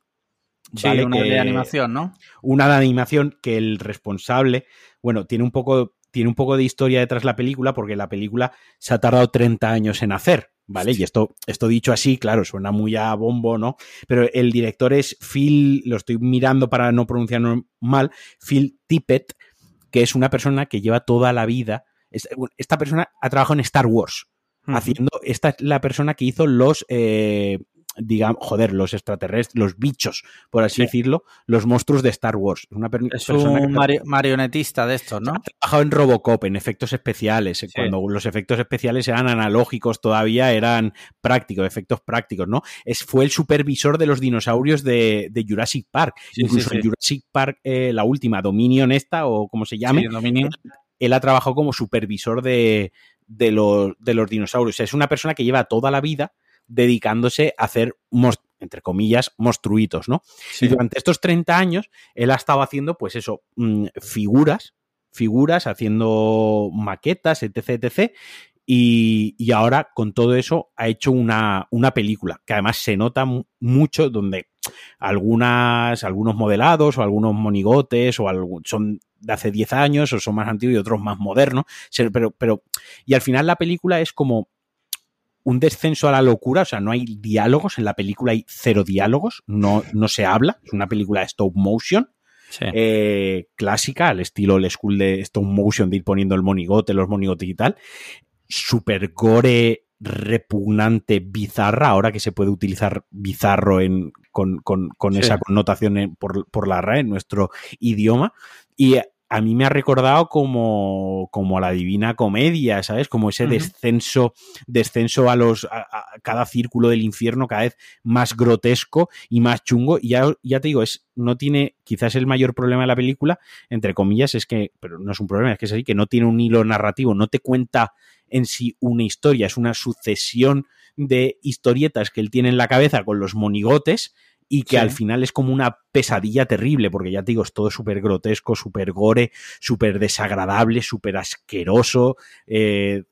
Sí, una de animación, ¿no? Una de animación que el responsable, bueno, tiene un poco tiene un poco de historia detrás de la película porque la película se ha tardado 30 años en hacer, ¿vale? Y esto, esto dicho así, claro, suena muy a bombo, ¿no? Pero el director es Phil, lo estoy mirando para no pronunciarlo mal, Phil Tippett, que es una persona que lleva toda la vida, esta persona ha trabajado en Star Wars, haciendo, esta es la persona que hizo los... Eh, digamos, joder, los extraterrestres, los bichos, por así decirlo, los monstruos de Star Wars. Una es un marionetista de estos, ¿no? Ha trabajado en Robocop, en efectos especiales. Cuando los efectos especiales eran analógicos todavía, eran prácticos, efectos prácticos, ¿no? Es, fue el supervisor de los dinosaurios de, Jurassic Park. Incluso en Jurassic Park, eh, la última, Dominion esta, o como se llame, Dominion. Él, ha trabajado como supervisor de, de, los, de los dinosaurios. es una persona que lleva toda la vida dedicándose a hacer, entre comillas, monstruitos, ¿no? Y durante estos 30 años, él ha estado haciendo, pues eso, mm, figuras, figuras, haciendo maquetas, etc., etc., y, ahora con todo eso ha hecho una, una, película que además se nota mucho donde algunas, algunos modelados o algunos monigotes o son de hace 10 años o son más antiguos y otros más modernos, pero, pero y al final la película es como un descenso a la locura, o sea, no hay diálogos, en la película hay cero diálogos, no, no se habla, es una película de stop motion, eh, clásica, al estilo el school de stop motion, de ir poniendo el monigote, los monigotes y tal, super gore, repugnante, bizarra, ahora que se puede utilizar bizarro en, con, esa connotación por, por, la RAE en nuestro idioma, y a mí me ha recordado como, como a la divina comedia, ¿sabes? Como ese descenso, descenso a los a, cada círculo del infierno cada vez más grotesco y más chungo. Y ya, ya te digo, es, no tiene, quizás el mayor problema de la película, entre comillas, es que, pero no es un problema, es que es así, que no tiene un hilo narrativo, no te cuenta en sí una historia, es una sucesión de historietas que él tiene en la cabeza con los monigotes y que al final es como una pesadilla terrible, porque ya te digo, es todo súper grotesco, súper gore, súper desagradable, súper asqueroso, eh,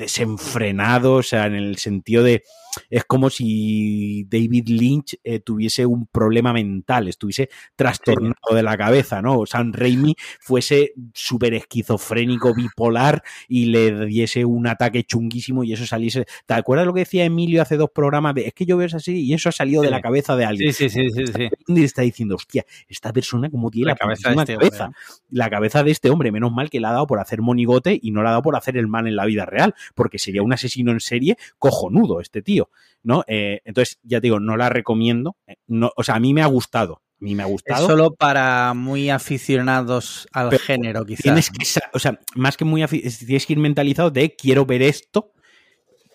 desenfrenado, o sea, en el sentido de es como si David Lynch eh, tuviese un problema mental, estuviese trastornado de la cabeza, ¿no? O San Raimi fuese súper esquizofrénico, bipolar y le diese un ataque chunguísimo y eso saliese. ¿Te acuerdas lo que decía Emilio hace dos programas? De, es que yo veo así y eso ha salido de la cabeza de alguien. Sí, sí, sí, sí. Y está diciendo, hostia, esta persona como tiene la, cabeza, de este cabeza. La cabeza de este hombre, menos mal que le ha dado por hacer monigote y no le ha dado por hacer el mal en la vida real, porque sería un asesino en serie cojonudo este tío. ¿no? Eh, entonces, ya te digo, no la recomiendo. Eh, no, o sea, a mí me ha gustado. A mí me ha gustado. Es solo para muy aficionados al género, quizás. Tienes que, o sea, más que muy tienes que ir mentalizado de quiero ver esto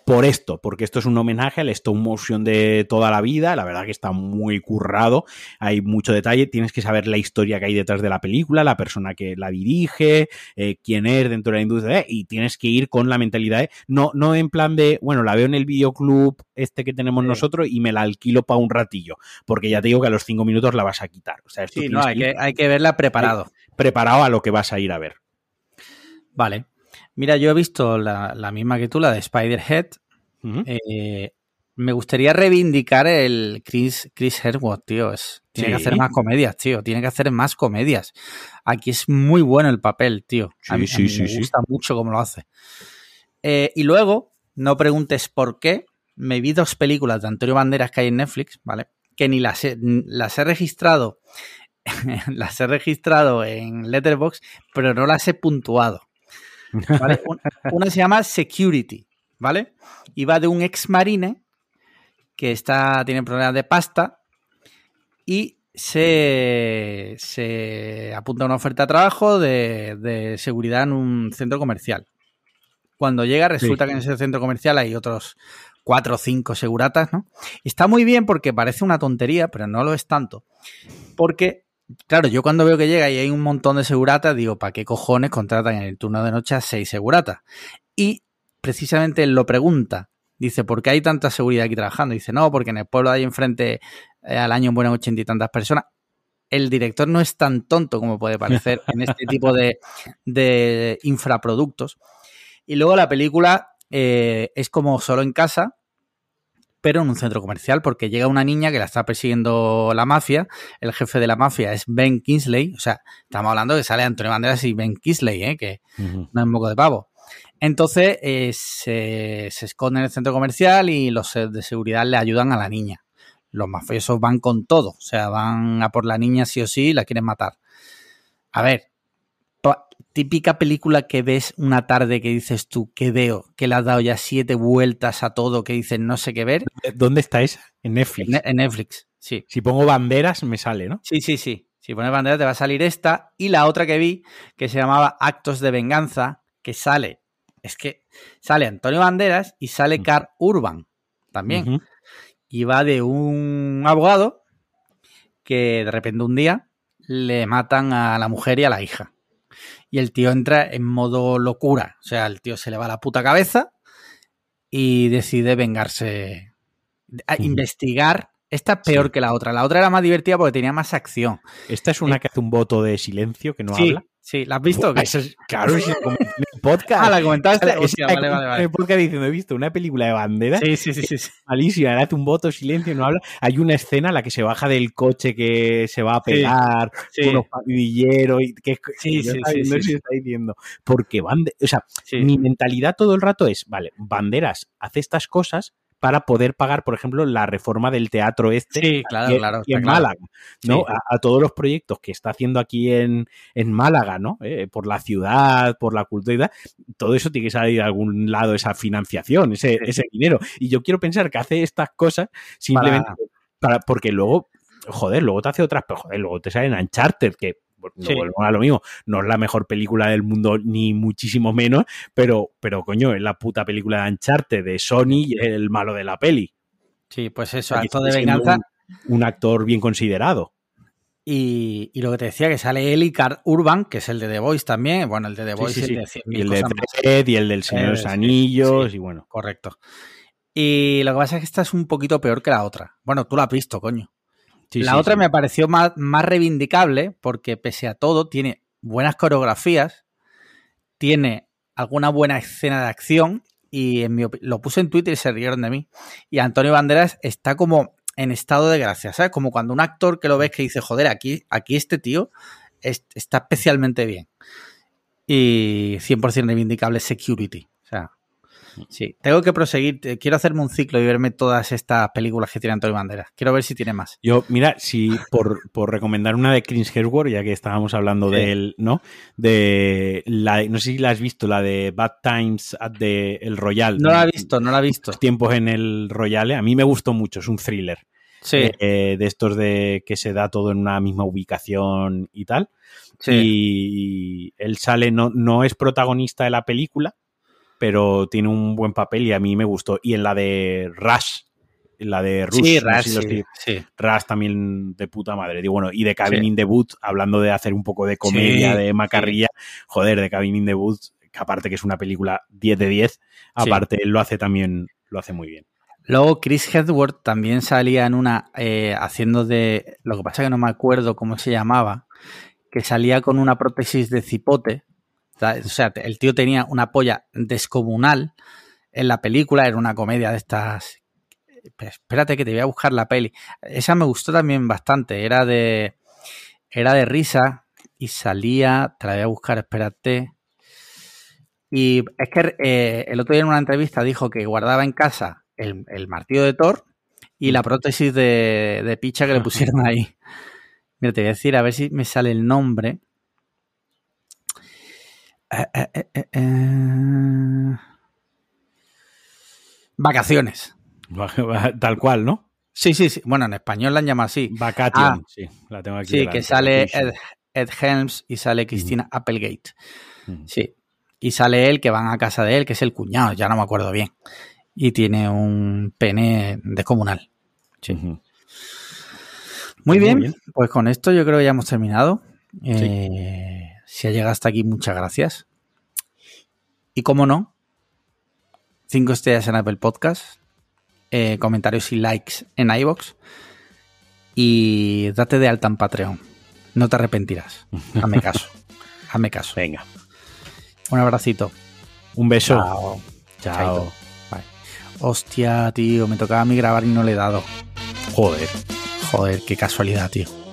por esto, porque esto es un homenaje al stop motion de toda la vida, la verdad que está muy currado, hay mucho detalle, tienes que saber la historia que hay detrás de la película, la persona que la dirige, eh, quién es dentro de la industria, y tienes que ir con la mentalidad de, no, no en plan de, bueno, la veo en el videoclub este que tenemos nosotros y me la alquilo para un ratillo, porque ya te digo que a los cinco minutos la vas a quitar. O sea, hay, que, hay que verla preparado. Preparado a lo que vas a ir a ver. Vale. Mira, yo he visto la, la misma que tú, la de Spider-Head. Eh, me gustaría reivindicar el Chris, Chris Hemsworth, tío. Es, tiene que hacer más comedias, tío. Tiene que hacer más comedias. Aquí es muy bueno el papel, tío. A Sí, mí, a sí, mí sí, me gusta mucho cómo lo hace. Eh, y luego, no preguntes por qué, me vi dos películas de Antonio Banderas que hay en Netflix, ¿vale? Que ni las he, las he registrado, las he registrado en Letterboxd, pero no las he puntuado. Una se llama Security, ¿vale? Y va de un ex marine que está, tiene problemas de pasta y se, se apunta a una oferta de trabajo de, de seguridad en un centro comercial. Cuando llega, resulta Sí. que en ese centro comercial hay otros cuatro o cinco seguratas, ¿no? Y está muy bien porque parece una tontería, pero no lo es tanto. Porque, claro, yo cuando veo que llega y hay un montón de seguratas, digo, ¿para qué cojones contratan en el turno de noche a seis seguratas? Y precisamente él lo pregunta. Dice, ¿por qué hay tanta seguridad aquí trabajando? Dice, no, porque en el pueblo hay enfrente eh, al año mueren ochenta y tantas personas. El director no es tan tonto como puede parecer en este tipo de, de infraproductos. Y luego la película eh, es como solo en casa, pero en un centro comercial, porque llega una niña que la está persiguiendo la mafia. El jefe de la mafia es Ben Kingsley. O sea, estamos hablando que sale Antonio Banderas y Ben Kingsley, ¿eh? que no es moco de pavo. Entonces eh, se, se esconde en el centro comercial y los de seguridad le ayudan a la niña. Los mafiosos van con todo, o sea, van a por la niña sí o sí y la quieren matar. A ver, típica película que ves una tarde que dices tú, ¿qué veo? Que le has dado ya siete vueltas a todo, que dices no sé qué ver. ¿Dónde está esa? En Netflix. En, Ne- en Netflix, sí. Si pongo banderas, me sale, ¿no? Sí, sí, sí. Si pones bandera te va a salir esta. Y la otra que vi, que se llamaba Actos de Venganza, que sale. Es que sale Antonio Banderas y sale Mm. Carl Urban también. Y va de un abogado que de repente un día le matan a la mujer y a la hija. Y el tío entra en modo locura. O sea, el tío se le va la puta cabeza y decide vengarse. A investigar. Esta es peor Sí. que la otra. La otra era más divertida porque tenía más acción. Esta es una que hace un voto de silencio que no sí, habla. sí, ¿la has visto? es- claro, en el podcast. Ah, la comentaste. Esa- Hostia, esa vale, vale, En el podcast diciendo, he visto una película de banderas Sí, sí, sí, sí, sí. malísima, le hace un voto, silencio, no habla. Hay una escena en la que se baja del coche que se va a pegar, Sí, con los pandilleros y que Sí, sí, sí, sí. está diciendo, porque bande o sea, mi mentalidad todo el rato es, vale, banderas hace estas cosas para poder pagar, por ejemplo, la reforma del teatro este Sí, claro, claro. en claro. Málaga, ¿no? Sí. A, a todos los proyectos que está haciendo aquí en, en Málaga, ¿no? Eh, por la ciudad, por la cultura todo eso tiene que salir de algún lado, esa financiación, ese, Sí. ese dinero. Y yo quiero pensar que hace estas cosas simplemente para, porque luego, joder, luego te hace otras, pero joder, luego te salen Uncharted, que no Sí. a lo mismo, no es la mejor película del mundo, ni muchísimo menos, pero, pero coño, es la puta película de Uncharted de Sony y es el malo de la peli. Sí, pues eso, Aquí acto de venganza. Un, un actor bien considerado. Y, y lo que te decía, que sale él y Carl Urban, que es el de The Voice también. Bueno, el de The Voice sí, sí. el de 100.000 Y el de. Fred y el del Señor de los Anillos, y bueno. Correcto. Y lo que pasa es que esta es un poquito peor que la otra. Bueno, tú la has visto, coño. Sí, la sí, otra sí. me pareció más, más reivindicable porque pese a todo tiene buenas coreografías, tiene alguna buena escena de acción y en mi lo puse en Twitter y se rieron de mí. Y Antonio Banderas está como en estado de gracia, ¿sabes? Como cuando un actor que lo ves que dice, joder, aquí, aquí este tío es- está especialmente bien. Y 100% reivindicable Security. O sea, sí. Tengo que proseguir. te- Quiero hacerme un ciclo y verme todas estas películas que tiene Antonio Banderas. Quiero ver si tiene más. Yo, mira, si por, por recomendar una de Chris Hemsworth, ya que estábamos hablando Sí. de él, ¿no? De la, no sé si la has visto, la de Bad Times at the el Royal. No la he visto, no la he visto. Los tiempos en el Royale. A mí me gustó mucho, es un thriller. Sí, eh, de estos de que se da todo en una misma ubicación y tal. sí. Y él sale, no, no es protagonista de la película, pero tiene un buen papel y a mí me gustó. Y en la de Rush, en la de Rush, Sí, no Rush, si lo sí, estoy- sí. Rush también de puta madre. Digo, bueno, y de Cabin in the Boot, hablando de hacer un poco de comedia, de macarrilla, joder, de Cabin in the Boot, que aparte que es una película 10 de 10, aparte él lo hace también, lo hace muy bien. Luego Chris Hemsworth también salía en una eh, haciendo de. Lo que pasa es que no me acuerdo cómo se llamaba. Que salía con una prótesis de cipote. O sea, el tío tenía una polla descomunal en la película, era una comedia de estas. Espérate que te voy a buscar la peli. Esa me gustó también bastante. Era de. Era de risa y salía. Te la voy a buscar, espérate. Y es que eh, el otro día en una entrevista dijo que guardaba en casa el, el martillo de Thor y la prótesis de, de picha que le pusieron ahí. Mira, te voy a decir, a ver si me sale el nombre. Eh, eh, eh, Vacaciones. Tal cual, ¿no? Sí, sí, sí. Bueno, en español la han llamado así. Vacation, ah, sí. La tengo aquí. Sí, que sale Ed, Helms y sale Christina Applegate. Sí. Y sale él, que van a casa de él, que es el cuñado, ya no me acuerdo bien. Y tiene un pene descomunal. Sí. Muy, bien. pues con esto yo creo que ya hemos terminado. Eh, si ha llegado hasta aquí, muchas gracias. Y como no, cinco estrellas en Apple Podcast, eh, comentarios y likes en iBox y date de alta en Patreon. No te arrepentirás. Hazme caso. Hazme caso. Venga. Un abracito. Un beso. Chao. Chao. Bye. Hostia, tío, me tocaba a mí grabar y no le he dado. Joder. Joder, qué casualidad, tío.